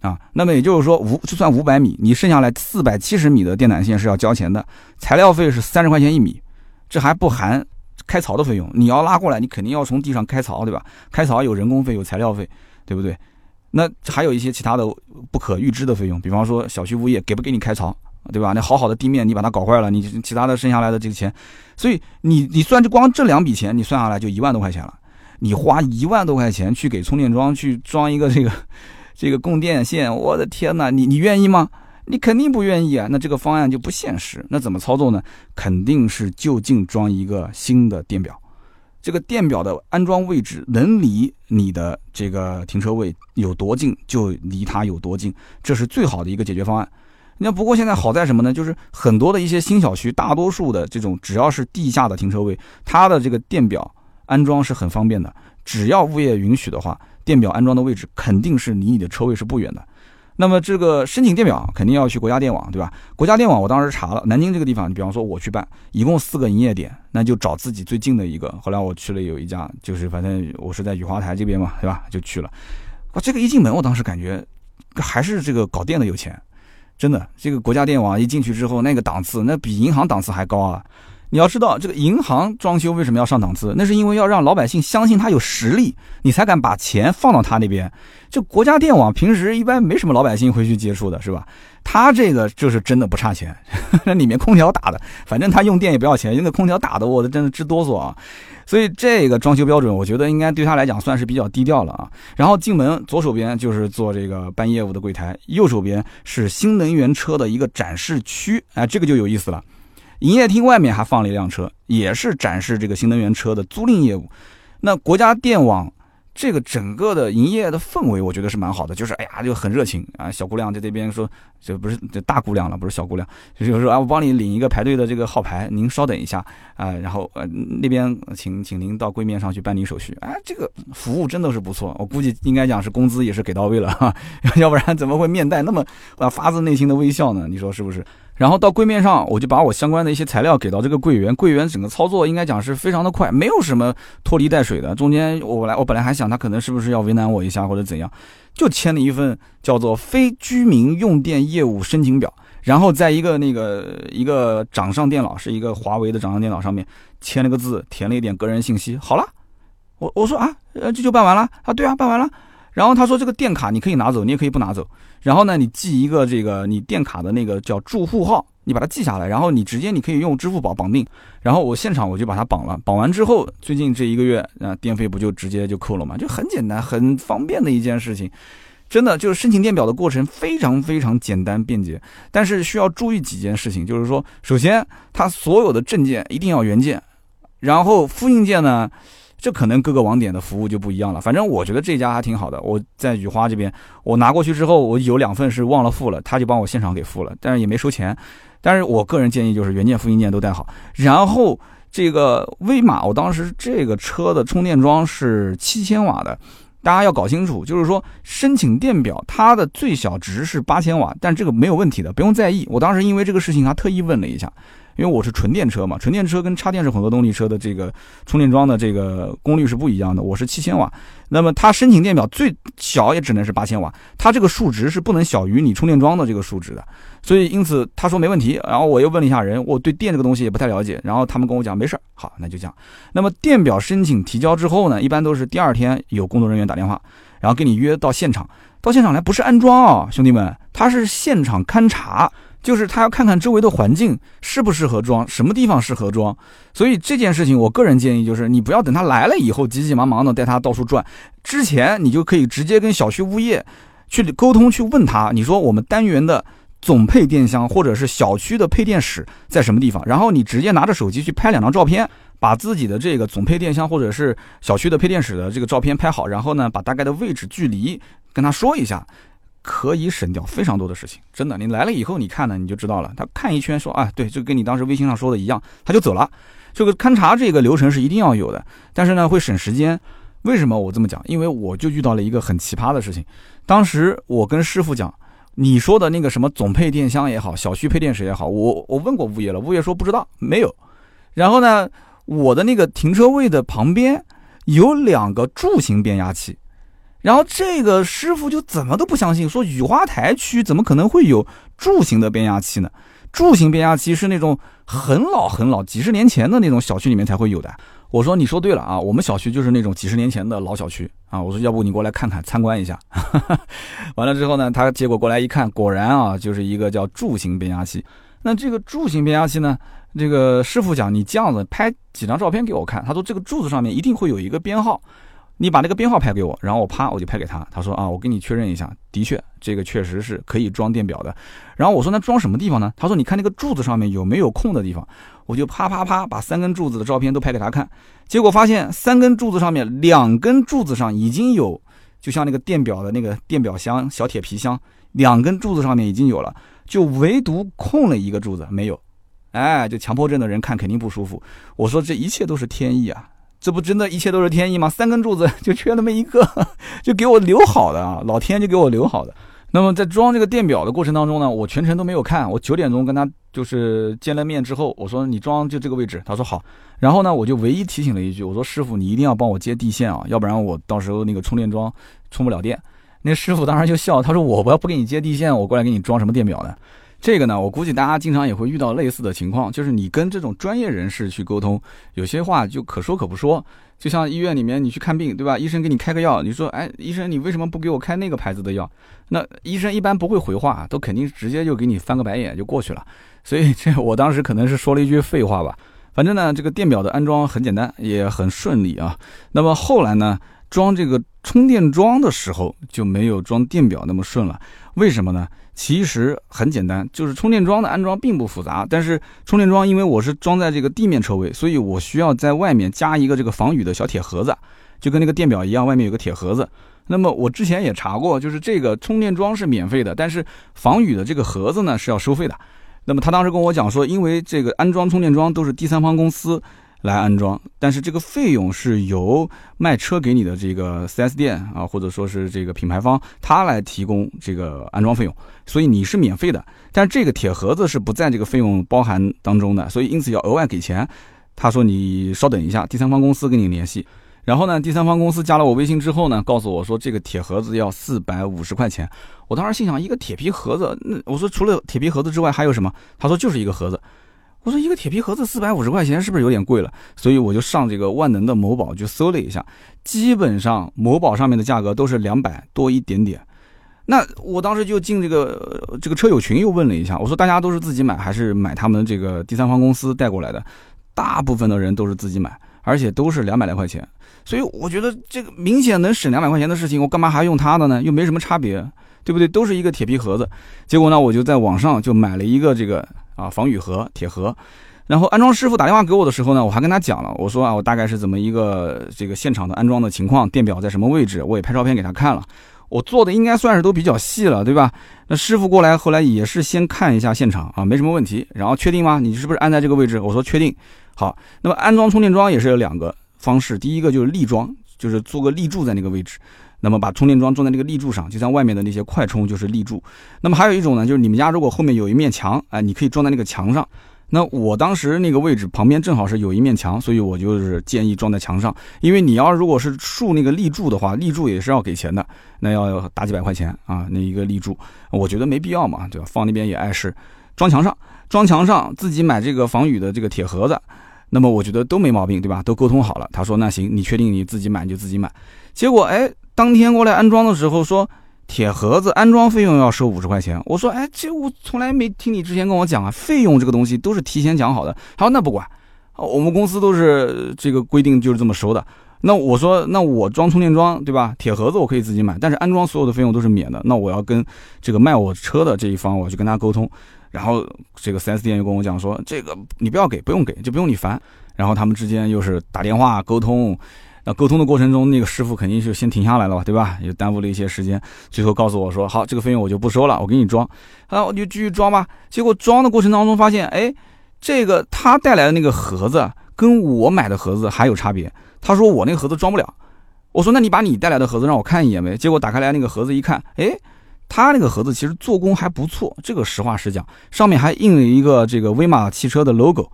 啊，那么也就是说五就算五百米，你剩下来四百七十米的电缆线是要交钱的，材料费是三十块钱一米，这还不含开槽的费用，你要拉过来，你肯定要从地上开槽，对吧？开槽有人工费，有材料费。对不对？那还有一些其他的不可预知的费用，比方说小区物业给不给你开槽，对吧？那好好的地面你把它搞坏了，你其他的剩下来的这个钱，所以你你算就光这两笔钱，你算下来就一万多块钱了。你花一万多块钱去给充电桩去装一个这个 这个供电线，我的天哪！你你愿意吗？你肯定不愿意啊。那这个方案就不现实。那怎么操作呢？肯定是就近装一个新的电表。这个电表的安装位置能离你的这个停车位有多近，就离它有多近，这是最好的一个解决方案。那不过现在好在什么呢？就是很多的一些新小区，大多数的这种只要是地下的停车位，它的这个电表安装是很方便的。只要物业允许的话，电表安装的位置肯定是离你的车位是不远的。那么这个申请电表肯定要去国家电网，对吧？国家电网我当时查了，南京这个地方，你比方说我去办，一共四个营业点，那就找自己最近的一个。后来我去了有一家，就是反正我是在雨花台这边嘛，对吧？就去了。哇，这个一进门，我当时感觉还是这个搞电的有钱，真的。这个国家电网一进去之后，那个档次，那比银行档次还高啊。你要知道，这个银行装修为什么要上档次？那是因为要让老百姓相信他有实力，你才敢把钱放到他那边。就国家电网平时一般没什么老百姓会去接触的，是吧？他这个就是真的不差钱，那里面空调打的，反正他用电也不要钱，那个空调打的我的真的直哆嗦啊。所以这个装修标准，我觉得应该对他来讲算是比较低调了啊。然后进门左手边就是做这个办业务的柜台，右手边是新能源车的一个展示区，哎，这个就有意思了。营业厅外面还放了一辆车，也是展示这个新能源车的租赁业务。那国家电网这个整个的营业的氛围，我觉得是蛮好的，就是哎呀就很热情啊。小姑娘在这边说，这不是这大姑娘了，不是小姑娘，就是说啊，我帮你领一个排队的这个号牌，您稍等一下啊，然后呃那边请请您到柜面上去办理手续。哎，这个服务真的是不错，我估计应该讲是工资也是给到位了哈，要不然怎么会面带那么啊发自内心的微笑呢？你说是不是？然后到柜面上，我就把我相关的一些材料给到这个柜员，柜员整个操作应该讲是非常的快，没有什么拖泥带水的。中间我来，我本来还想他可能是不是要为难我一下或者怎样，就签了一份叫做非居民用电业务申请表，然后在一个那个一个掌上电脑，是一个华为的掌上电脑上面签了个字，填了一点个人信息，好了，我我说啊，呃这就办完了啊，对啊，办完了。然后他说这个电卡你可以拿走，你也可以不拿走。然后呢，你记一个这个你电卡的那个叫住户号，你把它记下来，然后你直接你可以用支付宝绑定。然后我现场我就把它绑了，绑完之后，最近这一个月啊，电费不就直接就扣了吗？就很简单，很方便的一件事情。真的就是申请电表的过程非常非常简单便捷，但是需要注意几件事情，就是说，首先它所有的证件一定要原件，然后复印件呢。这可能各个网点的服务就不一样了。反正我觉得这家还挺好的。我在雨花这边，我拿过去之后，我有两份是忘了付了，他就帮我现场给付了，但是也没收钱。但是我个人建议就是原件、复印件都带好。然后这个威马，我当时这个车的充电桩是七千瓦的，大家要搞清楚，就是说申请电表它的最小值是八千瓦，但这个没有问题的，不用在意。我当时因为这个事情还特意问了一下。因为我是纯电车嘛，纯电车跟插电式混合动力车的这个充电桩的这个功率是不一样的。我是七千瓦，那么它申请电表最小也只能是八千瓦，它这个数值是不能小于你充电桩的这个数值的。所以因此他说没问题，然后我又问了一下人，我对电这个东西也不太了解，然后他们跟我讲没事儿，好，那就这样。那么电表申请提交之后呢，一般都是第二天有工作人员打电话，然后给你约到现场，到现场来不是安装啊，兄弟们，他是现场勘察。就是他要看看周围的环境适不适合装，什么地方适合装，所以这件事情我个人建议就是你不要等他来了以后急急忙忙的带他到处转，之前你就可以直接跟小区物业去沟通，去问他，你说我们单元的总配电箱或者是小区的配电室在什么地方，然后你直接拿着手机去拍两张照片，把自己的这个总配电箱或者是小区的配电室的这个照片拍好，然后呢把大概的位置距离跟他说一下。可以省掉非常多的事情，真的。你来了以后，你看呢，你就知道了。他看一圈说啊，对，就跟你当时微信上说的一样，他就走了。这个勘察这个流程是一定要有的，但是呢，会省时间。为什么我这么讲？因为我就遇到了一个很奇葩的事情。当时我跟师傅讲，你说的那个什么总配电箱也好，小区配电室也好，我我问过物业了，物业说不知道，没有。然后呢，我的那个停车位的旁边有两个柱形变压器。然后这个师傅就怎么都不相信，说雨花台区怎么可能会有柱形的变压器呢？柱形变压器是那种很老很老、几十年前的那种小区里面才会有的。我说你说对了啊，我们小区就是那种几十年前的老小区啊。我说要不你过来看看参观一下。完了之后呢，他结果过来一看，果然啊就是一个叫柱形变压器。那这个柱形变压器呢，这个师傅讲你这样子拍几张照片给我看，他说这个柱子上面一定会有一个编号。你把那个编号拍给我，然后我啪我就拍给他。他说啊，我给你确认一下，的确这个确实是可以装电表的。然后我说那装什么地方呢？他说你看那个柱子上面有没有空的地方。我就啪啪啪把三根柱子的照片都拍给他看，结果发现三根柱子上面两根柱子上已经有就像那个电表的那个电表箱小铁皮箱，两根柱子上面已经有了，就唯独空了一个柱子没有。哎，就强迫症的人看肯定不舒服。我说这一切都是天意啊，这不真的一切都是天意吗？三根柱子 就缺那么一个，就给我留好的啊，老天就给我留好的。那么在装这个电表的过程当中呢，我全程都没有看。我九点钟跟他就是见了面之后，我说你装就这个位置，他说好。然后呢，我就唯一提醒了一句，我说师傅你一定要帮我接地线啊，要不然我到时候那个充电桩充不了电。那师傅当时就笑，他说我不要不给你接地线，我过来给你装什么电表呢？这个呢，我估计大家经常也会遇到类似的情况，就是你跟这种专业人士去沟通，有些话就可说可不说。就像医院里面你去看病，对吧？医生给你开个药，你说，哎，医生你为什么不给我开那个牌子的药？那医生一般不会回话，都肯定直接就给你翻个白眼就过去了。所以这我当时可能是说了一句废话吧。反正呢，这个电表的安装很简单，也很顺利啊。那么后来呢，装这个充电桩的时候就没有装电表那么顺了。为什么呢？其实很简单，就是充电桩的安装并不复杂。但是充电桩因为我是装在这个地面车位，所以我需要在外面加一个这个防雨的小铁盒子，就跟那个电表一样，外面有个铁盒子。那么我之前也查过，就是这个充电桩是免费的，但是防雨的这个盒子呢是要收费的。那么他当时跟我讲说，因为这个安装充电桩都是第三方公司。来安装，但是这个费用是由卖车给你的这个 4S 店啊，或者说是这个品牌方，他来提供这个安装费用，所以你是免费的。但这个铁盒子是不在这个费用包含当中的，所以因此要额外给钱。他说你稍等一下，第三方公司跟你联系。然后呢，第三方公司加了我微信之后呢，告诉我说这个铁盒子要四百五十块钱。我当时心想，一个铁皮盒子，那我说除了铁皮盒子之外还有什么？他说就是一个盒子。我说一个铁皮盒子四百五十块钱是不是有点贵了？所以我就上这个万能的某宝就搜了一下，基本上某宝上面的价格都是两百多一点点。那我当时就进这个这个车友群又问了一下，我说大家都是自己买还是买他们这个第三方公司带过来的？大部分的人都是自己买，而且都是两百来块钱。所以我觉得这个明显能省两百块钱的事情，我干嘛还用它的呢？又没什么差别，对不对？都是一个铁皮盒子。结果呢，我就在网上就买了一个这个。啊，防雨盒、铁盒，然后安装师傅打电话给我的时候呢，我还跟他讲了，我说啊，我大概是怎么一个这个现场的安装的情况，电表在什么位置，我也拍照片给他看了，我做的应该算是都比较细了，对吧？那师傅过来后来也是先看一下现场啊，没什么问题，然后确定吗？你是不是安在这个位置？我说确定。好，那么安装充电桩也是有两个方式，第一个就是立桩，就是做个立柱在那个位置。那么把充电桩装在那个立柱上，就像外面的那些快充就是立柱。那么还有一种呢，就是你们家如果后面有一面墙，哎，你可以装在那个墙上。那我当时那个位置旁边正好是有一面墙，所以我就是建议装在墙上。因为你要如果是竖那个立柱的话，立柱也是要给钱的，那要打几百块钱啊，那一个立柱，我觉得没必要嘛，对吧？放那边也碍事。装墙上，装墙上，自己买这个防雨的这个铁盒子，那么我觉得都没毛病，对吧？都沟通好了。他说那行，你确定你自己买就自己买。结果哎。当天过来安装的时候说，铁盒子安装费用要收五十块钱。我说，哎，这我从来没听你之前跟我讲啊，费用这个东西都是提前讲好的。他说那不管，我们公司都是这个规定就是这么收的。那我说，那我装充电桩对吧？铁盒子我可以自己买，但是安装所有的费用都是免的。那我要跟这个卖我车的这一方，我去跟他沟通。然后这个 4S 店又跟我讲说，这个你不要给，不用给，就不用你烦。然后他们之间又是打电话沟通。沟通的过程中，那个师傅肯定是先停下来了吧，对吧？也耽误了一些时间，最后告诉我说：“好，这个费用我就不收了，我给你装。”啊，我就继续装吧。结果装的过程当中发现，哎，这个他带来的那个盒子跟我买的盒子还有差别。他说我那个盒子装不了。我说那你把你带来的盒子让我看一眼呗。结果打开来那个盒子一看，哎，他那个盒子其实做工还不错，这个实话实讲，上面还印了一个这个威马汽车的 logo。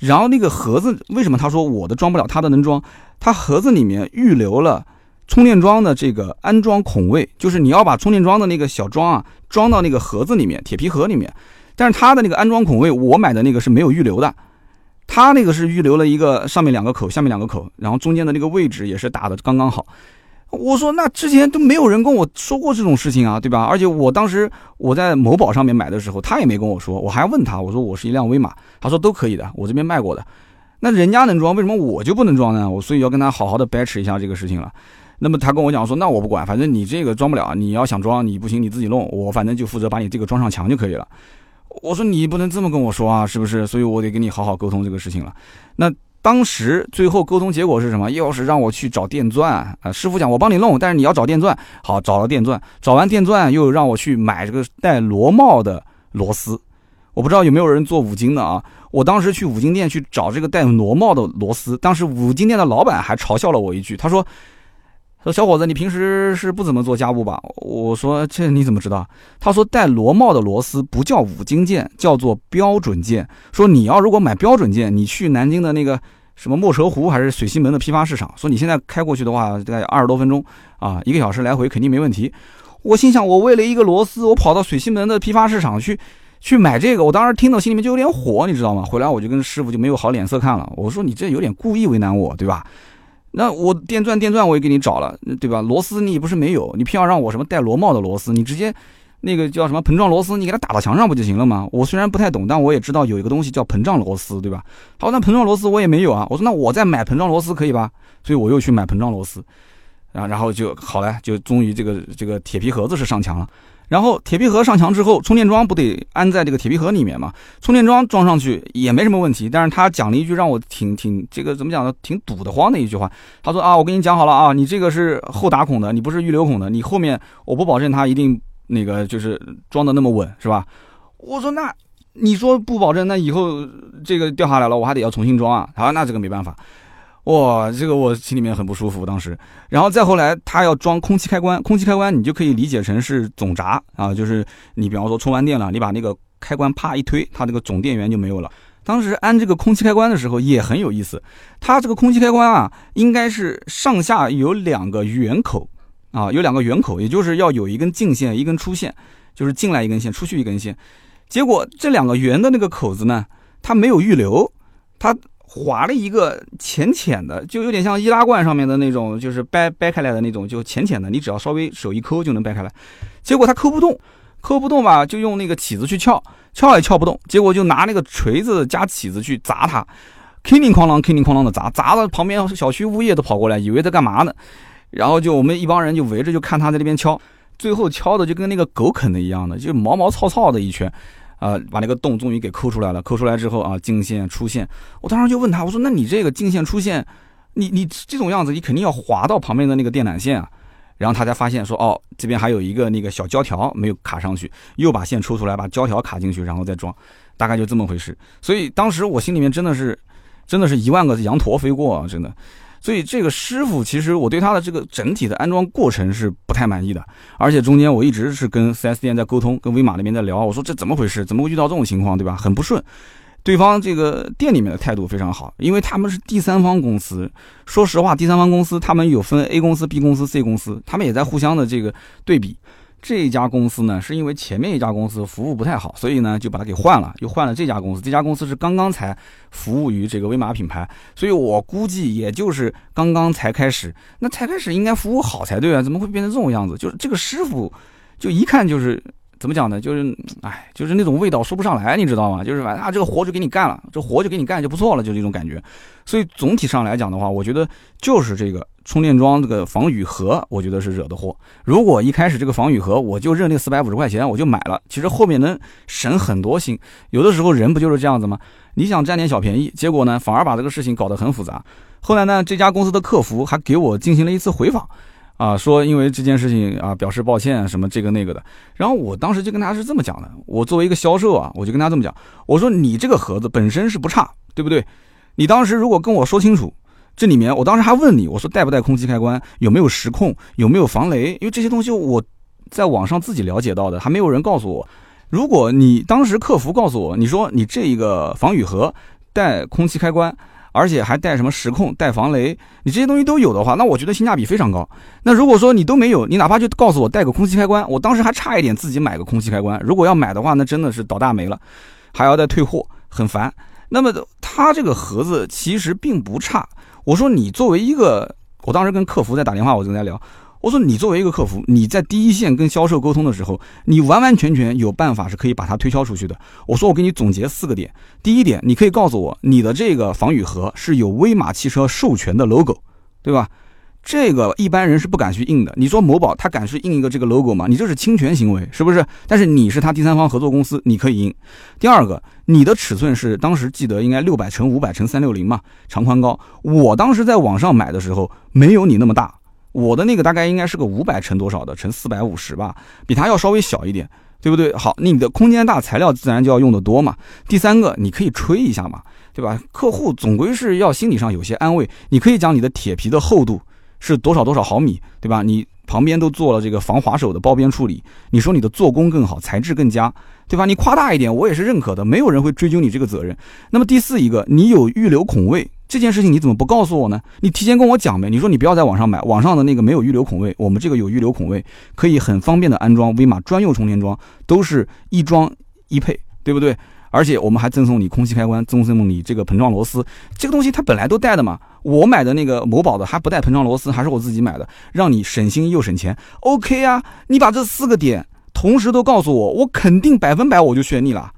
然后那个盒子为什么他说我的装不了，他的能装？他盒子里面预留了充电桩的这个安装孔位，就是你要把充电桩的那个小桩啊装到那个盒子里面，铁皮盒里面。但是他的那个安装孔位，我买的那个是没有预留的，他那个是预留了一个上面两个口，下面两个口，然后中间的那个位置也是打的刚刚好。我说那之前都没有人跟我说过这种事情啊，对吧？而且我当时我在某宝上面买的时候，他也没跟我说，我还问他，我说我是一辆威马，他说都可以的，我这边卖过的。那人家能装，为什么我就不能装呢？我所以要跟他好好的掰扯一下这个事情了。那么他跟我讲说，那我不管，反正你这个装不了，你要想装，你不行你自己弄，我反正就负责把你这个装上墙就可以了。我说你不能这么跟我说啊，是不是？所以我得跟你好好沟通这个事情了。那当时最后沟通结果是什么？又是让我去找电钻啊！师傅讲我帮你弄，但是你要找电钻。好，找了电钻，找完电钻又让我去买这个带螺帽的螺丝。我不知道有没有人做五金的啊？我当时去五金店去找这个带螺帽的螺丝，当时五金店的老板还嘲笑了我一句，他说：“说小伙子，你平时是不怎么做家务吧？”我说：“这你怎么知道？”他说：“带螺帽的螺丝不叫五金件，叫做标准件。说你要如果买标准件，你去南京的那个什么莫愁湖还是水西门的批发市场，说你现在开过去的话，大概二十多分钟啊，一个小时来回肯定没问题。”我心想，我为了一个螺丝，我跑到水西门的批发市场去。去买这个，我当时听到心里面就有点火，你知道吗？回来我就跟师傅就没有好脸色看了。我说你这有点故意为难我，对吧？那我电钻电钻我也给你找了，对吧？螺丝你不是没有，你偏要让我什么带螺帽的螺丝？你直接那个叫什么膨胀螺丝，你给它打到墙上不就行了吗？我虽然不太懂，但我也知道有一个东西叫膨胀螺丝，对吧？好，那膨胀螺丝我也没有啊。我说那我再买膨胀螺丝可以吧？所以我又去买膨胀螺丝，然然后就好了，就终于这个这个铁皮盒子是上墙了。然后铁皮盒上墙之后，充电桩不得安在这个铁皮盒里面嘛？充电桩装上去也没什么问题。但是他讲了一句让我挺挺这个怎么讲呢？挺堵得慌的一句话。他说啊，我跟你讲好了啊，你这个是后打孔的，你不是预留孔的，你后面我不保证它一定那个就是装的那么稳，是吧？我说那你说不保证，那以后这个掉下来了，我还得要重新装啊。他说那这个没办法。哇，这个我心里面很不舒服，当时，然后再后来，他要装空气开关，空气开关你就可以理解成是总闸啊，就是你比方说充完电了，你把那个开关啪一推，它那个总电源就没有了。当时安这个空气开关的时候也很有意思，它这个空气开关啊，应该是上下有两个圆口啊，有两个圆口，也就是要有一根进线，一根出线，就是进来一根线，出去一根线。结果这两个圆的那个口子呢，它没有预留，它。划了一个浅浅的，就有点像易拉罐上面的那种，就是掰掰开来的那种，就浅浅的，你只要稍微手一抠就能掰开来。结果他抠不动，抠不动吧，就用那个起子去撬，撬也撬不动。结果就拿那个锤子加起子去砸它，叮铃哐啷，叮铃哐啷的砸，砸的旁边小区物业都跑过来，以为在干嘛呢。然后就我们一帮人就围着就看他在那边敲，最后敲的就跟那个狗啃的一样的，就毛毛糙糙的一圈。啊，把那个洞终于给抠出来了。抠出来之后啊，进线出线。我当时就问他，我说：“那你这个进线出线，你你这种样子，你肯定要划到旁边的那个电缆线啊。”然后他才发现说：“哦，这边还有一个那个小胶条没有卡上去，又把线抽出来，把胶条卡进去，然后再装，大概就这么回事。”所以当时我心里面真的是，真的是一万个羊驼飞过啊，真的。所以这个师傅其实我对他的这个整体的安装过程是不太满意的，而且中间我一直是跟 4S 店在沟通，跟威马那边在聊，我说这怎么回事？怎么会遇到这种情况，对吧？很不顺。对方这个店里面的态度非常好，因为他们是第三方公司。说实话，第三方公司他们有分 A 公司、B 公司、C 公司，他们也在互相的这个对比。这家公司呢，是因为前面一家公司服务不太好，所以呢就把它给换了，又换了这家公司。这家公司是刚刚才服务于这个威马品牌，所以我估计也就是刚刚才开始，那才开始应该服务好才对啊，怎么会变成这种样子？就是这个师傅，就一看就是怎么讲呢？就是，哎，就是那种味道说不上来，你知道吗？就是反正啊，这个活就给你干了，这活就给你干就不错了，就这种感觉。所以总体上来讲的话，我觉得就是这个。充电桩这个防雨盒，我觉得是惹的祸。如果一开始这个防雨盒我就认那四百五十块钱，我就买了，其实后面能省很多心。有的时候人不就是这样子吗？你想占点小便宜，结果呢反而把这个事情搞得很复杂。后来呢，这家公司的客服还给我进行了一次回访，啊，说因为这件事情啊表示抱歉，什么这个那个的。然后我当时就跟他是这么讲的，我作为一个销售啊，我就跟他这么讲，我说你这个盒子本身是不差，对不对？你当时如果跟我说清楚。这里面我当时还问你，我说带不带空气开关，有没有时控，有没有防雷？因为这些东西我在网上自己了解到的，还没有人告诉我。如果你当时客服告诉我，你说你这一个防雨盒带空气开关，而且还带什么时控、带防雷，你这些东西都有的话，那我觉得性价比非常高。那如果说你都没有，你哪怕就告诉我带个空气开关，我当时还差一点自己买个空气开关。如果要买的话，那真的是倒大霉了，还要再退货，很烦。那么它这个盒子其实并不差。我说你作为一个，我当时跟客服在打电话，我正在聊。我说你作为一个客服，你在第一线跟销售沟通的时候，你完完全全有办法是可以把它推销出去的。我说我给你总结四个点，第一点，你可以告诉我你的这个防雨盒是有威马汽车授权的 logo，对吧？这个一般人是不敢去印的。你说某宝他敢去印一个这个 logo 吗？你这是侵权行为，是不是？但是你是他第三方合作公司，你可以印。第二个，你的尺寸是当时记得应该六百乘五百乘三六零嘛，长宽高。我当时在网上买的时候没有你那么大，我的那个大概应该是个五百乘多少的，乘四百五十吧，比它要稍微小一点，对不对？好，那你的空间大，材料自然就要用的多嘛。第三个，你可以吹一下嘛，对吧？客户总归是要心理上有些安慰，你可以讲你的铁皮的厚度。是多少多少毫米，对吧？你旁边都做了这个防滑手的包边处理，你说你的做工更好，材质更佳，对吧？你夸大一点，我也是认可的，没有人会追究你这个责任。那么第四一个，你有预留孔位这件事情，你怎么不告诉我呢？你提前跟我讲呗。你说你不要在网上买，网上的那个没有预留孔位，我们这个有预留孔位，可以很方便的安装威马专用充电桩，都是一装一配，对不对？而且我们还赠送你空气开关，赠送你这个膨胀螺丝，这个东西它本来都带的嘛。我买的那个某宝的还不带膨胀螺丝，还是我自己买的，让你省心又省钱。OK 啊，你把这四个点同时都告诉我，我肯定百分百我就选你了，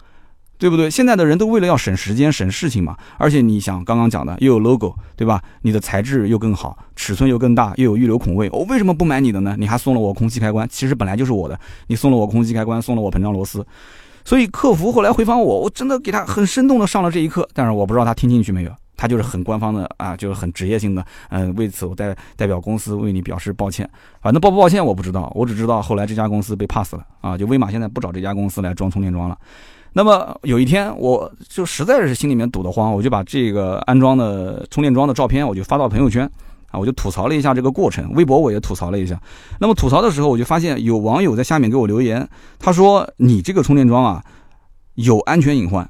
对不对？现在的人都为了要省时间、省事情嘛。而且你想刚刚讲的又有 logo，对吧？你的材质又更好，尺寸又更大，又有预留孔位，我为什么不买你的呢？你还送了我空气开关，其实本来就是我的，你送了我空气开关，送了我膨胀螺丝。所以客服后来回访我，我真的给他很生动的上了这一课，但是我不知道他听进去没有，他就是很官方的啊，就是很职业性的，嗯，为此我代代表公司为你表示抱歉。反正抱不抱歉我不知道，我只知道后来这家公司被 pass 了啊，就威马现在不找这家公司来装充电桩了。那么有一天我就实在是心里面堵得慌，我就把这个安装的充电桩的照片我就发到朋友圈。啊，我就吐槽了一下这个过程，微博我也吐槽了一下。那么吐槽的时候，我就发现有网友在下面给我留言，他说：“你这个充电桩啊，有安全隐患。”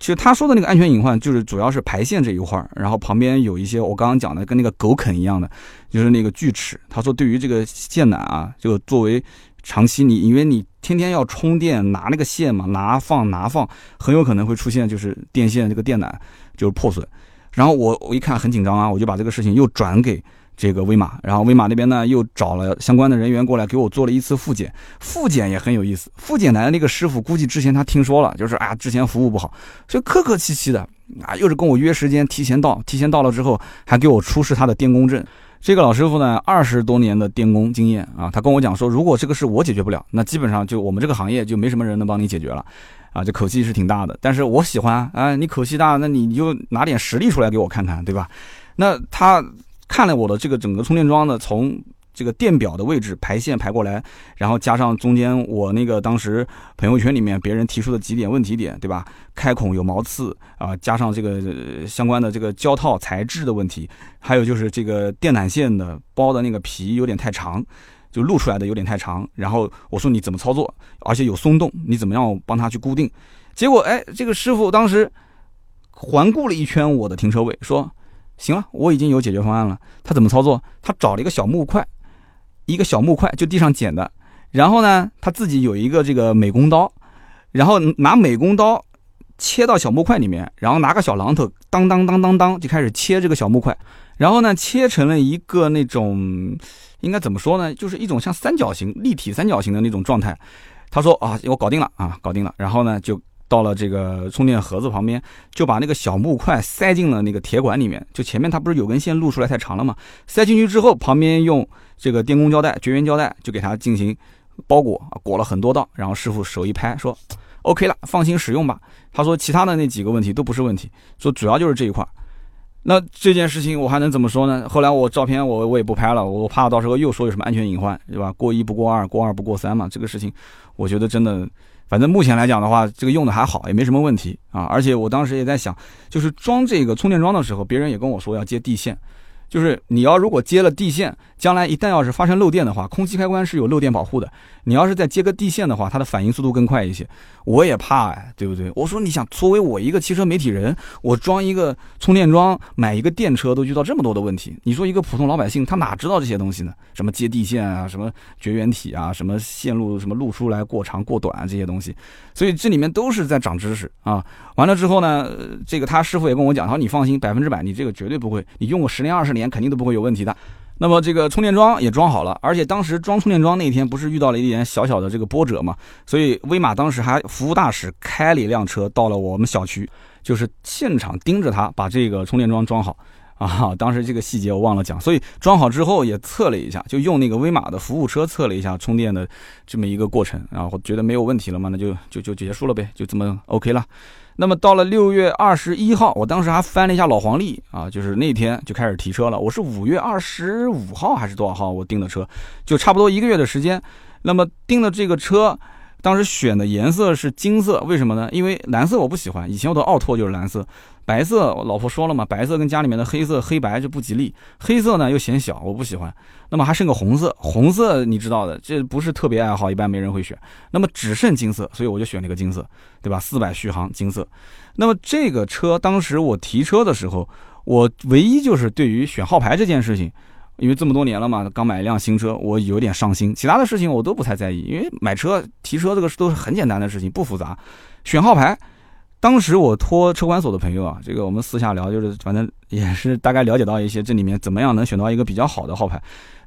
其实他说的那个安全隐患，就是主要是排线这一块儿，然后旁边有一些我刚刚讲的跟那个狗啃一样的，就是那个锯齿。他说对于这个线缆啊，就作为长期你因为你天天要充电拿那个线嘛，拿放拿放，很有可能会出现就是电线这个电缆就是破损。然后我我一看很紧张啊，我就把这个事情又转给这个威马，然后威马那边呢又找了相关的人员过来给我做了一次复检，复检也很有意思。复检来的那个师傅估计之前他听说了，就是啊之前服务不好，所以客客气气的啊，又是跟我约时间提前到，提前到了之后还给我出示他的电工证。这个老师傅呢二十多年的电工经验啊，他跟我讲说，如果这个事我解决不了，那基本上就我们这个行业就没什么人能帮你解决了。啊，这口气是挺大的，但是我喜欢啊！你口气大，那你就拿点实力出来给我看看，对吧？那他看了我的这个整个充电桩呢，从这个电表的位置排线排过来，然后加上中间我那个当时朋友圈里面别人提出的几点问题点，对吧？开孔有毛刺啊，加上这个相关的这个胶套材质的问题，还有就是这个电缆线的包的那个皮有点太长。就露出来的有点太长，然后我说你怎么操作，而且有松动，你怎么样帮他去固定？结果哎，这个师傅当时环顾了一圈我的停车位，说行了，我已经有解决方案了。他怎么操作？他找了一个小木块，一个小木块就地上捡的，然后呢，他自己有一个这个美工刀，然后拿美工刀切到小木块里面，然后拿个小榔头当当当当当就开始切这个小木块，然后呢，切成了一个那种。应该怎么说呢？就是一种像三角形、立体三角形的那种状态。他说啊，我搞定了啊，搞定了。然后呢，就到了这个充电盒子旁边，就把那个小木块塞进了那个铁管里面。就前面它不是有根线露出来太长了吗？塞进去之后，旁边用这个电工胶带、绝缘胶带就给它进行包裹，裹了很多道。然后师傅手一拍说：“OK 了，放心使用吧。”他说其他的那几个问题都不是问题，说主要就是这一块。那这件事情我还能怎么说呢？后来我照片我我也不拍了，我怕到时候又说有什么安全隐患，对吧？过一不过二，过二不过三嘛。这个事情，我觉得真的，反正目前来讲的话，这个用的还好，也没什么问题啊。而且我当时也在想，就是装这个充电桩的时候，别人也跟我说要接地线，就是你要如果接了地线，将来一旦要是发生漏电的话，空气开关是有漏电保护的。你要是再接个地线的话，它的反应速度更快一些。我也怕哎，对不对？我说你想，作为我一个汽车媒体人，我装一个充电桩，买一个电车都遇到这么多的问题。你说一个普通老百姓，他哪知道这些东西呢？什么接地线啊，什么绝缘体啊，什么线路什么路出来过长过短啊这些东西，所以这里面都是在长知识啊。完了之后呢，这个他师傅也跟我讲，他说你放心，百分之百你这个绝对不会，你用个十年二十年肯定都不会有问题的。那么这个充电桩也装好了，而且当时装充电桩那天不是遇到了一点小小的这个波折嘛，所以威马当时还服务大使开了一辆车到了我们小区，就是现场盯着他把这个充电桩装好啊，当时这个细节我忘了讲，所以装好之后也测了一下，就用那个威马的服务车测了一下充电的这么一个过程，然后觉得没有问题了嘛，那就就就结束了呗，就这么 OK 了。那么到了六月二十一号，我当时还翻了一下老黄历啊，就是那天就开始提车了。我是五月二十五号还是多少号我订的车，就差不多一个月的时间。那么订的这个车。当时选的颜色是金色，为什么呢？因为蓝色我不喜欢，以前我的奥拓就是蓝色，白色我老婆说了嘛，白色跟家里面的黑色黑白就不吉利，黑色呢又显小，我不喜欢。那么还剩个红色，红色你知道的，这不是特别爱好，一般没人会选。那么只剩金色，所以我就选了个金色，对吧？四百续航金色。那么这个车当时我提车的时候，我唯一就是对于选号牌这件事情。因为这么多年了嘛，刚买一辆新车，我有点上心。其他的事情我都不太在意，因为买车提车这个都是很简单的事情，不复杂。选号牌，当时我托车管所的朋友啊，这个我们私下聊，就是反正也是大概了解到一些这里面怎么样能选到一个比较好的号牌。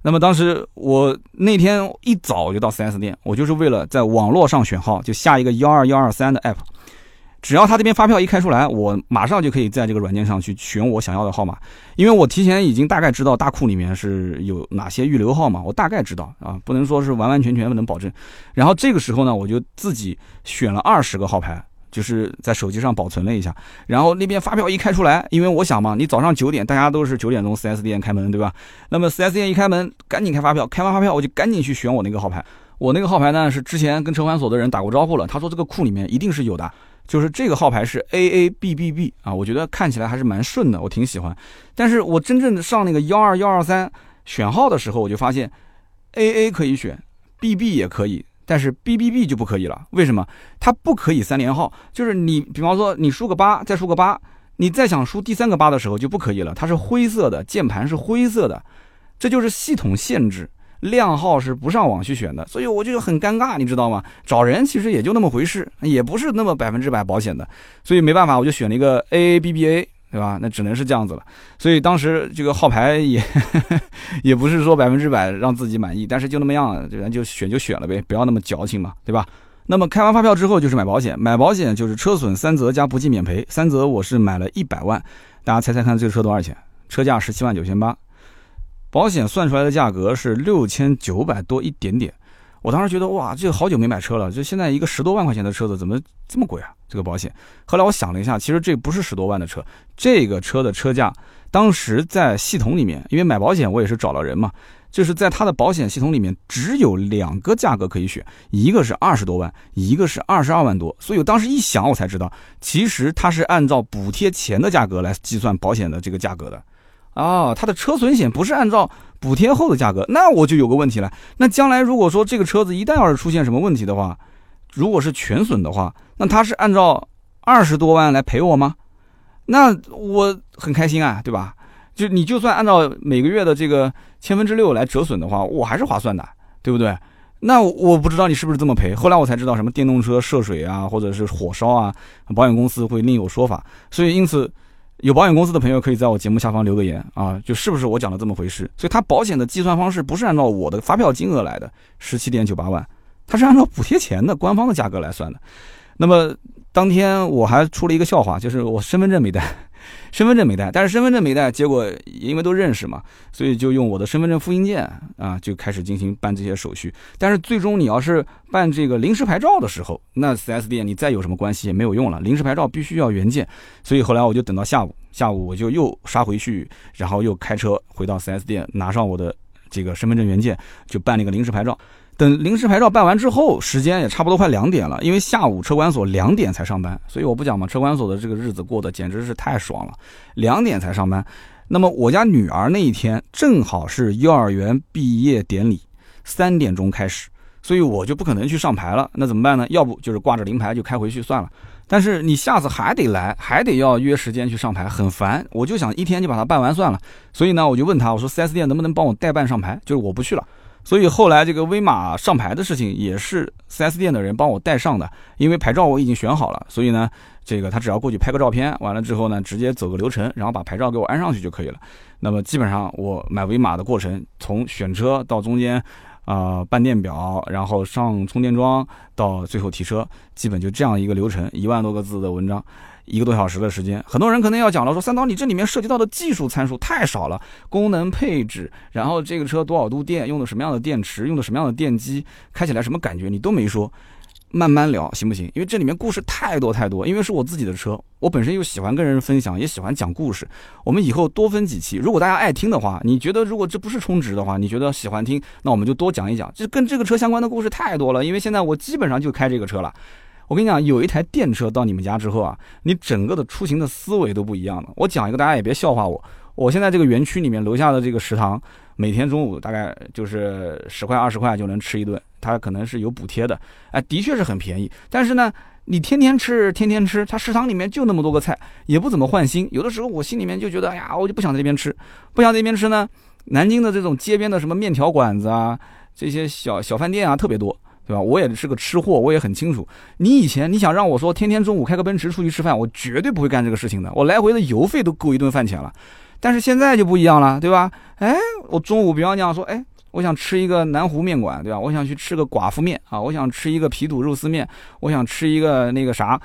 那么当时我那天一早就到 4S 店，我就是为了在网络上选号，就下一个幺二幺二三的 app。只要他这边发票一开出来，我马上就可以在这个软件上去选我想要的号码，因为我提前已经大概知道大库里面是有哪些预留号码，我大概知道啊，不能说是完完全全能保证。然后这个时候呢，我就自己选了二十个号牌，就是在手机上保存了一下。然后那边发票一开出来，因为我想嘛，你早上九点大家都是九点钟 4S 店开门，对吧？那么 4S 店一开门，赶紧开发票，开完发票我就赶紧去选我那个号牌。我那个号牌呢是之前跟车管所的人打过招呼了，他说这个库里面一定是有的。就是这个号牌是 A A B B B 啊，我觉得看起来还是蛮顺的，我挺喜欢。但是我真正上那个幺二幺二三选号的时候，我就发现 A A 可以选，B B 也可以，但是 B B B 就不可以了。为什么？它不可以三连号，就是你比方说你输个八，再输个八，你再想输第三个八的时候就不可以了。它是灰色的键盘是灰色的，这就是系统限制。靓号是不上网去选的，所以我就很尴尬，你知道吗？找人其实也就那么回事，也不是那么百分之百保险的，所以没办法，我就选了一个 A A B B A，对吧？那只能是这样子了。所以当时这个号牌也 也不是说百分之百让自己满意，但是就那么样了，咱就选就选了呗，不要那么矫情嘛，对吧？那么开完发票之后就是买保险，买保险就是车损三责加不计免赔，三责我是买了一百万，大家猜猜看这个车多少钱？车价十七万九千八。保险算出来的价格是六千九百多一点点，我当时觉得哇，这个好久没买车了，就现在一个十多万块钱的车子怎么这么贵啊？这个保险。后来我想了一下，其实这不是十多万的车，这个车的车价当时在系统里面，因为买保险我也是找了人嘛，就是在他的保险系统里面只有两个价格可以选，一个是二十多万，一个是二十二万多。所以我当时一想，我才知道，其实它是按照补贴前的价格来计算保险的这个价格的。啊，它的车损险不是按照补贴后的价格，那我就有个问题了。那将来如果说这个车子一旦要是出现什么问题的话，如果是全损的话，那他是按照二十多万来赔我吗？那我很开心啊，对吧？就你就算按照每个月的这个千分之六来折损的话，我还是划算的，对不对？那我不知道你是不是这么赔。后来我才知道，什么电动车涉水啊，或者是火烧啊，保险公司会另有说法。所以因此。有保险公司的朋友可以在我节目下方留个言啊，就是不是我讲的这么回事？所以它保险的计算方式不是按照我的发票金额来的，十七点九八万，它是按照补贴前的官方的价格来算的。那么当天我还出了一个笑话，就是我身份证没带。身份证没带，但是身份证没带，结果因为都认识嘛，所以就用我的身份证复印件啊，就开始进行办这些手续。但是最终你要是办这个临时牌照的时候，那 4S 店你再有什么关系也没有用了，临时牌照必须要原件。所以后来我就等到下午，下午我就又杀回去，然后又开车回到 4S 店，拿上我的这个身份证原件，就办那个临时牌照。等临时牌照办完之后，时间也差不多快两点了，因为下午车管所两点才上班，所以我不讲嘛，车管所的这个日子过得简直是太爽了，两点才上班。那么我家女儿那一天正好是幼儿园毕业典礼，三点钟开始，所以我就不可能去上牌了。那怎么办呢？要不就是挂着临牌就开回去算了。但是你下次还得来，还得要约时间去上牌，很烦。我就想一天就把它办完算了。所以呢，我就问他，我说 4S 店能不能帮我代办上牌？就是我不去了。所以后来这个威马上牌的事情也是 4S 店的人帮我带上的，因为牌照我已经选好了，所以呢，这个他只要过去拍个照片，完了之后呢，直接走个流程，然后把牌照给我安上去就可以了。那么基本上我买威马的过程，从选车到中间啊办电表，然后上充电桩，到最后提车，基本就这样一个流程，一万多个字的文章。一个多小时的时间，很多人可能要讲了，说三刀，你这里面涉及到的技术参数太少了，功能配置，然后这个车多少度电，用的什么样的电池，用的什么样的电机，开起来什么感觉，你都没说，慢慢聊行不行？因为这里面故事太多太多，因为是我自己的车，我本身又喜欢跟人分享，也喜欢讲故事。我们以后多分几期，如果大家爱听的话，你觉得如果这不是充值的话，你觉得喜欢听，那我们就多讲一讲，这跟这个车相关的故事太多了。因为现在我基本上就开这个车了。我跟你讲，有一台电车到你们家之后啊，你整个的出行的思维都不一样了。我讲一个，大家也别笑话我。我现在这个园区里面楼下的这个食堂，每天中午大概就是十块二十块就能吃一顿，它可能是有补贴的，哎，的确是很便宜。但是呢，你天天吃，天天吃，它食堂里面就那么多个菜，也不怎么换新。有的时候我心里面就觉得，哎呀，我就不想在这边吃，不想在这边吃呢。南京的这种街边的什么面条馆子啊，这些小小饭店啊，特别多。对吧？我也是个吃货，我也很清楚。你以前你想让我说天天中午开个奔驰出去吃饭，我绝对不会干这个事情的。我来回的油费都够一顿饭钱了。但是现在就不一样了，对吧？哎，我中午比方讲说，哎，我想吃一个南湖面馆，对吧？我想去吃个寡妇面啊，我想吃一个皮肚肉丝面，我想吃一个那个啥，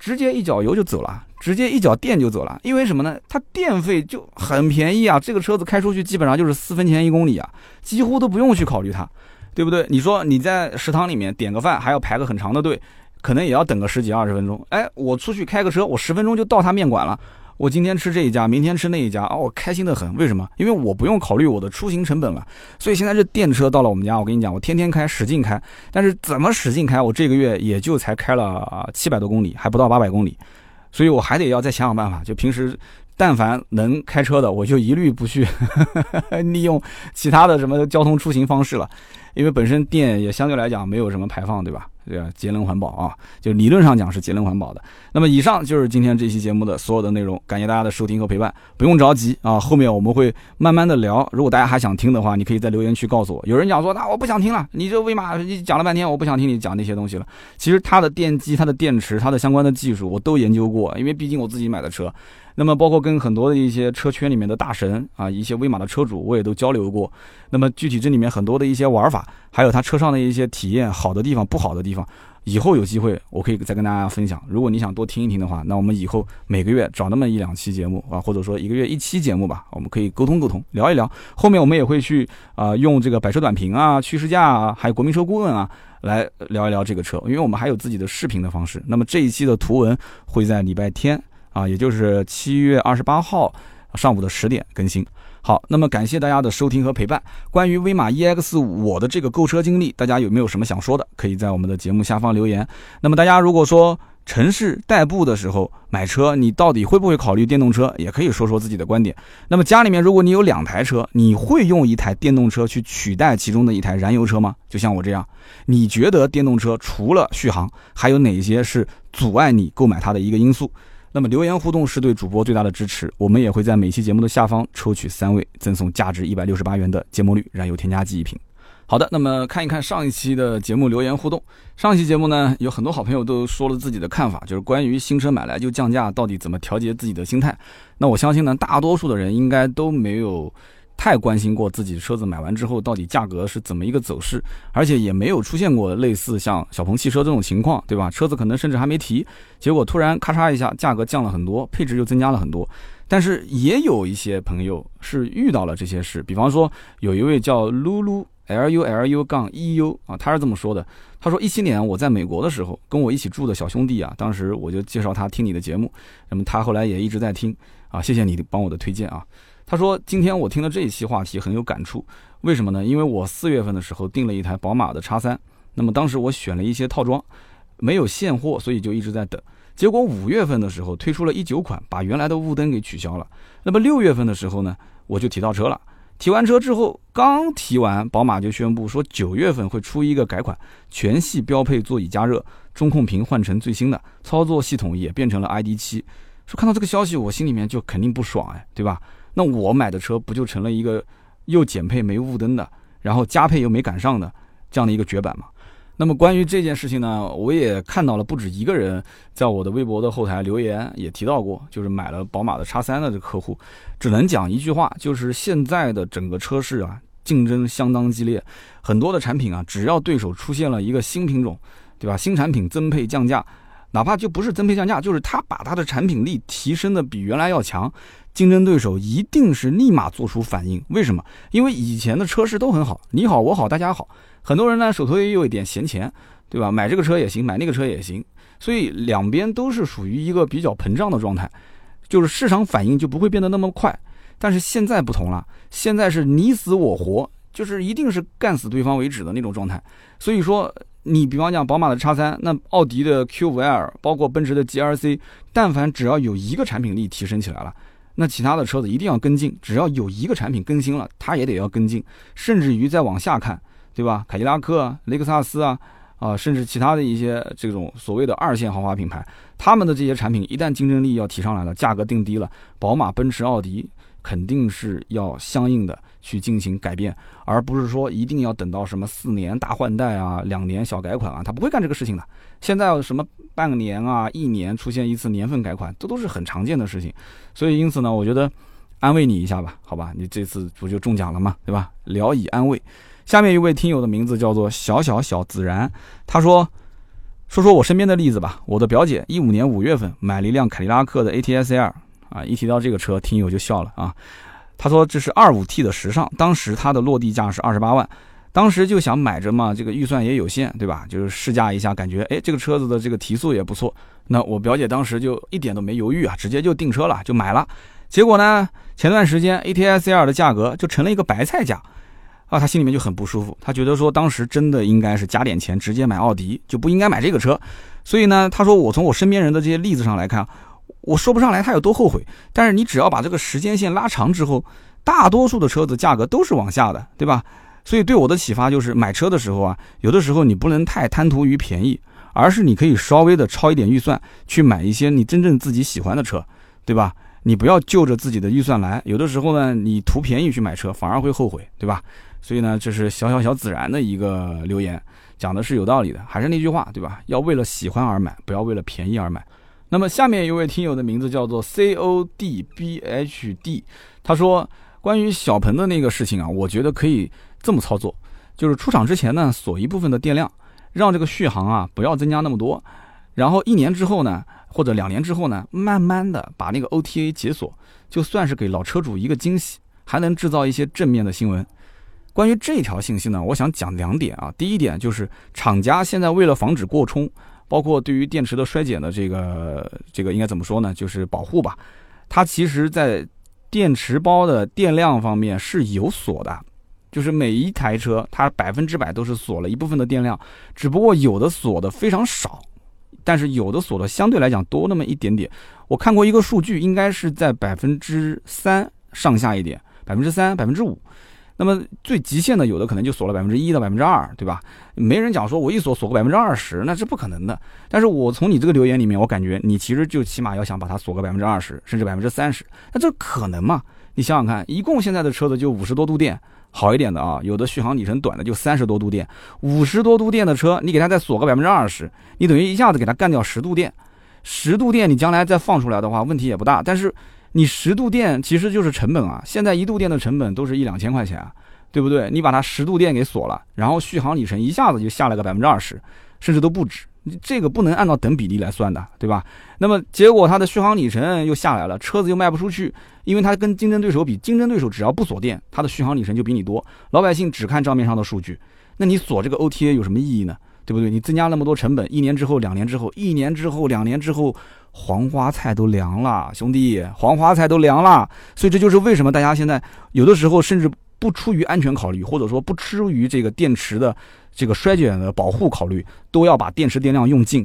直接一脚油就走了，直接一脚电就走了。因为什么呢？它电费就很便宜啊。这个车子开出去基本上就是四分钱一公里啊，几乎都不用去考虑它。对不对？你说你在食堂里面点个饭还要排个很长的队，可能也要等个十几二十分钟。哎，我出去开个车，我十分钟就到他面馆了。我今天吃这一家，明天吃那一家，哦，我开心的很。为什么？因为我不用考虑我的出行成本了。所以现在这电车到了我们家，我跟你讲，我天天开，使劲开。但是怎么使劲开？我这个月也就才开了七百多公里，还不到八百公里。所以我还得要再想想办法。就平时。但凡能开车的，我就一律不去 利用其他的什么交通出行方式了，因为本身电也相对来讲没有什么排放，对吧？对啊，节能环保啊，就理论上讲是节能环保的。那么以上就是今天这期节目的所有的内容，感谢大家的收听和陪伴。不用着急啊，后面我们会慢慢的聊。如果大家还想听的话，你可以在留言区告诉我。有人讲说，那我不想听了，你这为嘛你讲了半天，我不想听你讲那些东西了。其实它的电机、它的电池、它的相关的技术我都研究过，因为毕竟我自己买的车。那么，包括跟很多的一些车圈里面的大神啊，一些威马的车主，我也都交流过。那么，具体这里面很多的一些玩法，还有它车上的一些体验，好的地方、不好的地方，以后有机会我可以再跟大家分享。如果你想多听一听的话，那我们以后每个月找那么一两期节目啊，或者说一个月一期节目吧，我们可以沟通沟通，聊一聊。后面我们也会去啊，用这个百车短评啊、趋势价啊，还有国民车顾问啊，来聊一聊这个车，因为我们还有自己的视频的方式。那么这一期的图文会在礼拜天。啊，也就是七月二十八号上午的十点更新。好，那么感谢大家的收听和陪伴。关于威马 EX 五我的这个购车经历，大家有没有什么想说的？可以在我们的节目下方留言。那么大家如果说城市代步的时候买车，你到底会不会考虑电动车？也可以说说自己的观点。那么家里面如果你有两台车，你会用一台电动车去取代其中的一台燃油车吗？就像我这样，你觉得电动车除了续航，还有哪些是阻碍你购买它的一个因素？那么留言互动是对主播最大的支持，我们也会在每期节目的下方抽取三位，赠送价值一百六十八元的芥末绿燃油添加剂一瓶。好的，那么看一看上一期的节目留言互动。上一期节目呢，有很多好朋友都说了自己的看法，就是关于新车买来就降价，到底怎么调节自己的心态。那我相信呢，大多数的人应该都没有。太关心过自己车子买完之后到底价格是怎么一个走势，而且也没有出现过类似像小鹏汽车这种情况，对吧？车子可能甚至还没提，结果突然咔嚓一下，价格降了很多，配置又增加了很多。但是也有一些朋友是遇到了这些事，比方说有一位叫噜噜 L U L U 杠 E U 啊，他是这么说的：他说一七年我在美国的时候，跟我一起住的小兄弟啊，当时我就介绍他听你的节目，那么他后来也一直在听啊，谢谢你帮我的推荐啊。他说：“今天我听了这一期话题很有感触，为什么呢？因为我四月份的时候订了一台宝马的叉三，那么当时我选了一些套装，没有现货，所以就一直在等。结果五月份的时候推出了一九款，把原来的雾灯给取消了。那么六月份的时候呢，我就提到车了。提完车之后，刚提完，宝马就宣布说九月份会出一个改款，全系标配座椅加热，中控屏换成最新的，操作系统也变成了 ID 七。说看到这个消息，我心里面就肯定不爽哎，对吧？”那我买的车不就成了一个又减配没雾灯的，然后加配又没赶上的这样的一个绝版嘛？那么关于这件事情呢，我也看到了不止一个人在我的微博的后台留言，也提到过，就是买了宝马的叉三的这客户，只能讲一句话，就是现在的整个车市啊，竞争相当激烈，很多的产品啊，只要对手出现了一个新品种，对吧？新产品增配降价，哪怕就不是增配降价，就是他把他的产品力提升的比原来要强，竞争对手一定是立马做出反应。为什么？因为以前的车市都很好，你好我好大家好，很多人呢手头也有一点闲钱，对吧？买这个车也行，买那个车也行，所以两边都是属于一个比较膨胀的状态，就是市场反应就不会变得那么快。但是现在不同了，现在是你死我活，就是一定是干死对方为止的那种状态。所以说，你比方讲宝马的叉三，那奥迪的 Q 五 L，包括奔驰的 GLC，但凡只要有一个产品力提升起来了，那其他的车子一定要跟进。只要有一个产品更新了，它也得要跟进。甚至于再往下看，对吧？凯迪拉克啊、雷克萨斯啊，啊，甚至其他的一些这种所谓的二线豪华品牌，他们的这些产品一旦竞争力要提上来了，价格定低了，宝马、奔驰、奥迪。肯定是要相应的去进行改变，而不是说一定要等到什么四年大换代啊、两年小改款啊，他不会干这个事情的。现在什么半年啊、一年出现一次年份改款，这都是很常见的事情。所以因此呢，我觉得安慰你一下吧，好吧，你这次不就中奖了吗？对吧？聊以安慰。下面一位听友的名字叫做小小小自然，他说：“说说我身边的例子吧，我的表姐一五年五月份买了一辆凯迪拉克的 ATS-L。”啊，一提到这个车，听友就笑了啊。他说这是二五 T 的时尚，当时它的落地价是二十八万，当时就想买着嘛，这个预算也有限，对吧？就是试驾一下，感觉哎，这个车子的这个提速也不错。那我表姐当时就一点都没犹豫啊，直接就订车了，就买了。结果呢，前段时间 A T S L 的价格就成了一个白菜价啊，他心里面就很不舒服，他觉得说当时真的应该是加点钱直接买奥迪，就不应该买这个车。所以呢，他说我从我身边人的这些例子上来看。我说不上来他有多后悔，但是你只要把这个时间线拉长之后，大多数的车子价格都是往下的，对吧？所以对我的启发就是，买车的时候啊，有的时候你不能太贪图于便宜，而是你可以稍微的超一点预算去买一些你真正自己喜欢的车，对吧？你不要就着自己的预算来，有的时候呢，你图便宜去买车反而会后悔，对吧？所以呢，这是小小小自然的一个留言，讲的是有道理的，还是那句话，对吧？要为了喜欢而买，不要为了便宜而买。那么下面一位听友的名字叫做 C O D B H D，他说关于小鹏的那个事情啊，我觉得可以这么操作，就是出厂之前呢锁一部分的电量，让这个续航啊不要增加那么多，然后一年之后呢或者两年之后呢，慢慢的把那个 O T A 解锁，就算是给老车主一个惊喜，还能制造一些正面的新闻。关于这条信息呢，我想讲两点啊，第一点就是厂家现在为了防止过充。包括对于电池的衰减的这个这个应该怎么说呢？就是保护吧。它其实，在电池包的电量方面是有锁的，就是每一台车它百分之百都是锁了一部分的电量，只不过有的锁的非常少，但是有的锁的相对来讲多那么一点点。我看过一个数据，应该是在百分之三上下一点，百分之三、百分之五。那么最极限的，有的可能就锁了百分之一到百分之二，对吧？没人讲说我一锁锁个百分之二十，那是不可能的。但是我从你这个留言里面，我感觉你其实就起码要想把它锁个百分之二十，甚至百分之三十，那这可能吗？你想想看，一共现在的车子就五十多度电，好一点的啊，有的续航里程短的就三十多度电，五十多度电的车，你给它再锁个百分之二十，你等于一下子给它干掉十度电，十度电你将来再放出来的话，问题也不大。但是你十度电其实就是成本啊，现在一度电的成本都是一两千块钱啊，对不对？你把它十度电给锁了，然后续航里程一下子就下来个百分之二十，甚至都不止。你这个不能按照等比例来算的，对吧？那么结果它的续航里程又下来了，车子又卖不出去，因为它跟竞争对手比，竞争对手只要不锁电，它的续航里程就比你多。老百姓只看账面上的数据，那你锁这个 OTA 有什么意义呢？对不对？你增加那么多成本，一年之后、两年之后、一年之后、两年之后。黄花菜都凉了，兄弟，黄花菜都凉了，所以这就是为什么大家现在有的时候甚至不出于安全考虑，或者说不出于这个电池的这个衰减的保护考虑，都要把电池电量用尽。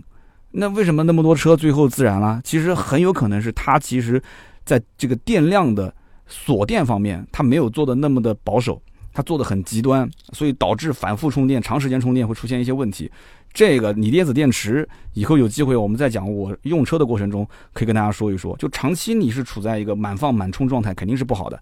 那为什么那么多车最后自燃了？其实很有可能是它其实在这个电量的锁电方面，它没有做的那么的保守，它做的很极端，所以导致反复充电、长时间充电会出现一些问题。这个锂电子电池以后有机会我们再讲。我用车的过程中可以跟大家说一说，就长期你是处在一个满放满充状态，肯定是不好的，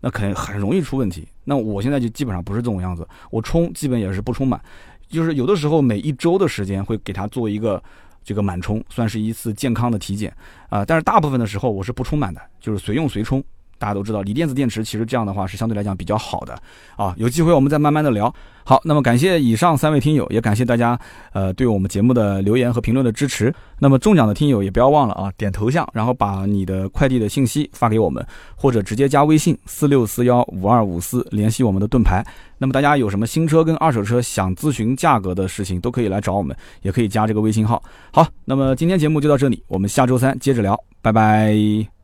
那肯很容易出问题。那我现在就基本上不是这种样子，我充基本也是不充满，就是有的时候每一周的时间会给它做一个这个满充，算是一次健康的体检啊。但是大部分的时候我是不充满的，就是随用随充。大家都知道锂电子电池其实这样的话是相对来讲比较好的啊。有机会我们再慢慢的聊。好，那么感谢以上三位听友，也感谢大家呃对我们节目的留言和评论的支持。那么中奖的听友也不要忘了啊，点头像，然后把你的快递的信息发给我们，或者直接加微信四六四幺五二五四联系我们的盾牌。那么大家有什么新车跟二手车想咨询价格的事情，都可以来找我们，也可以加这个微信号。好，那么今天节目就到这里，我们下周三接着聊，拜拜。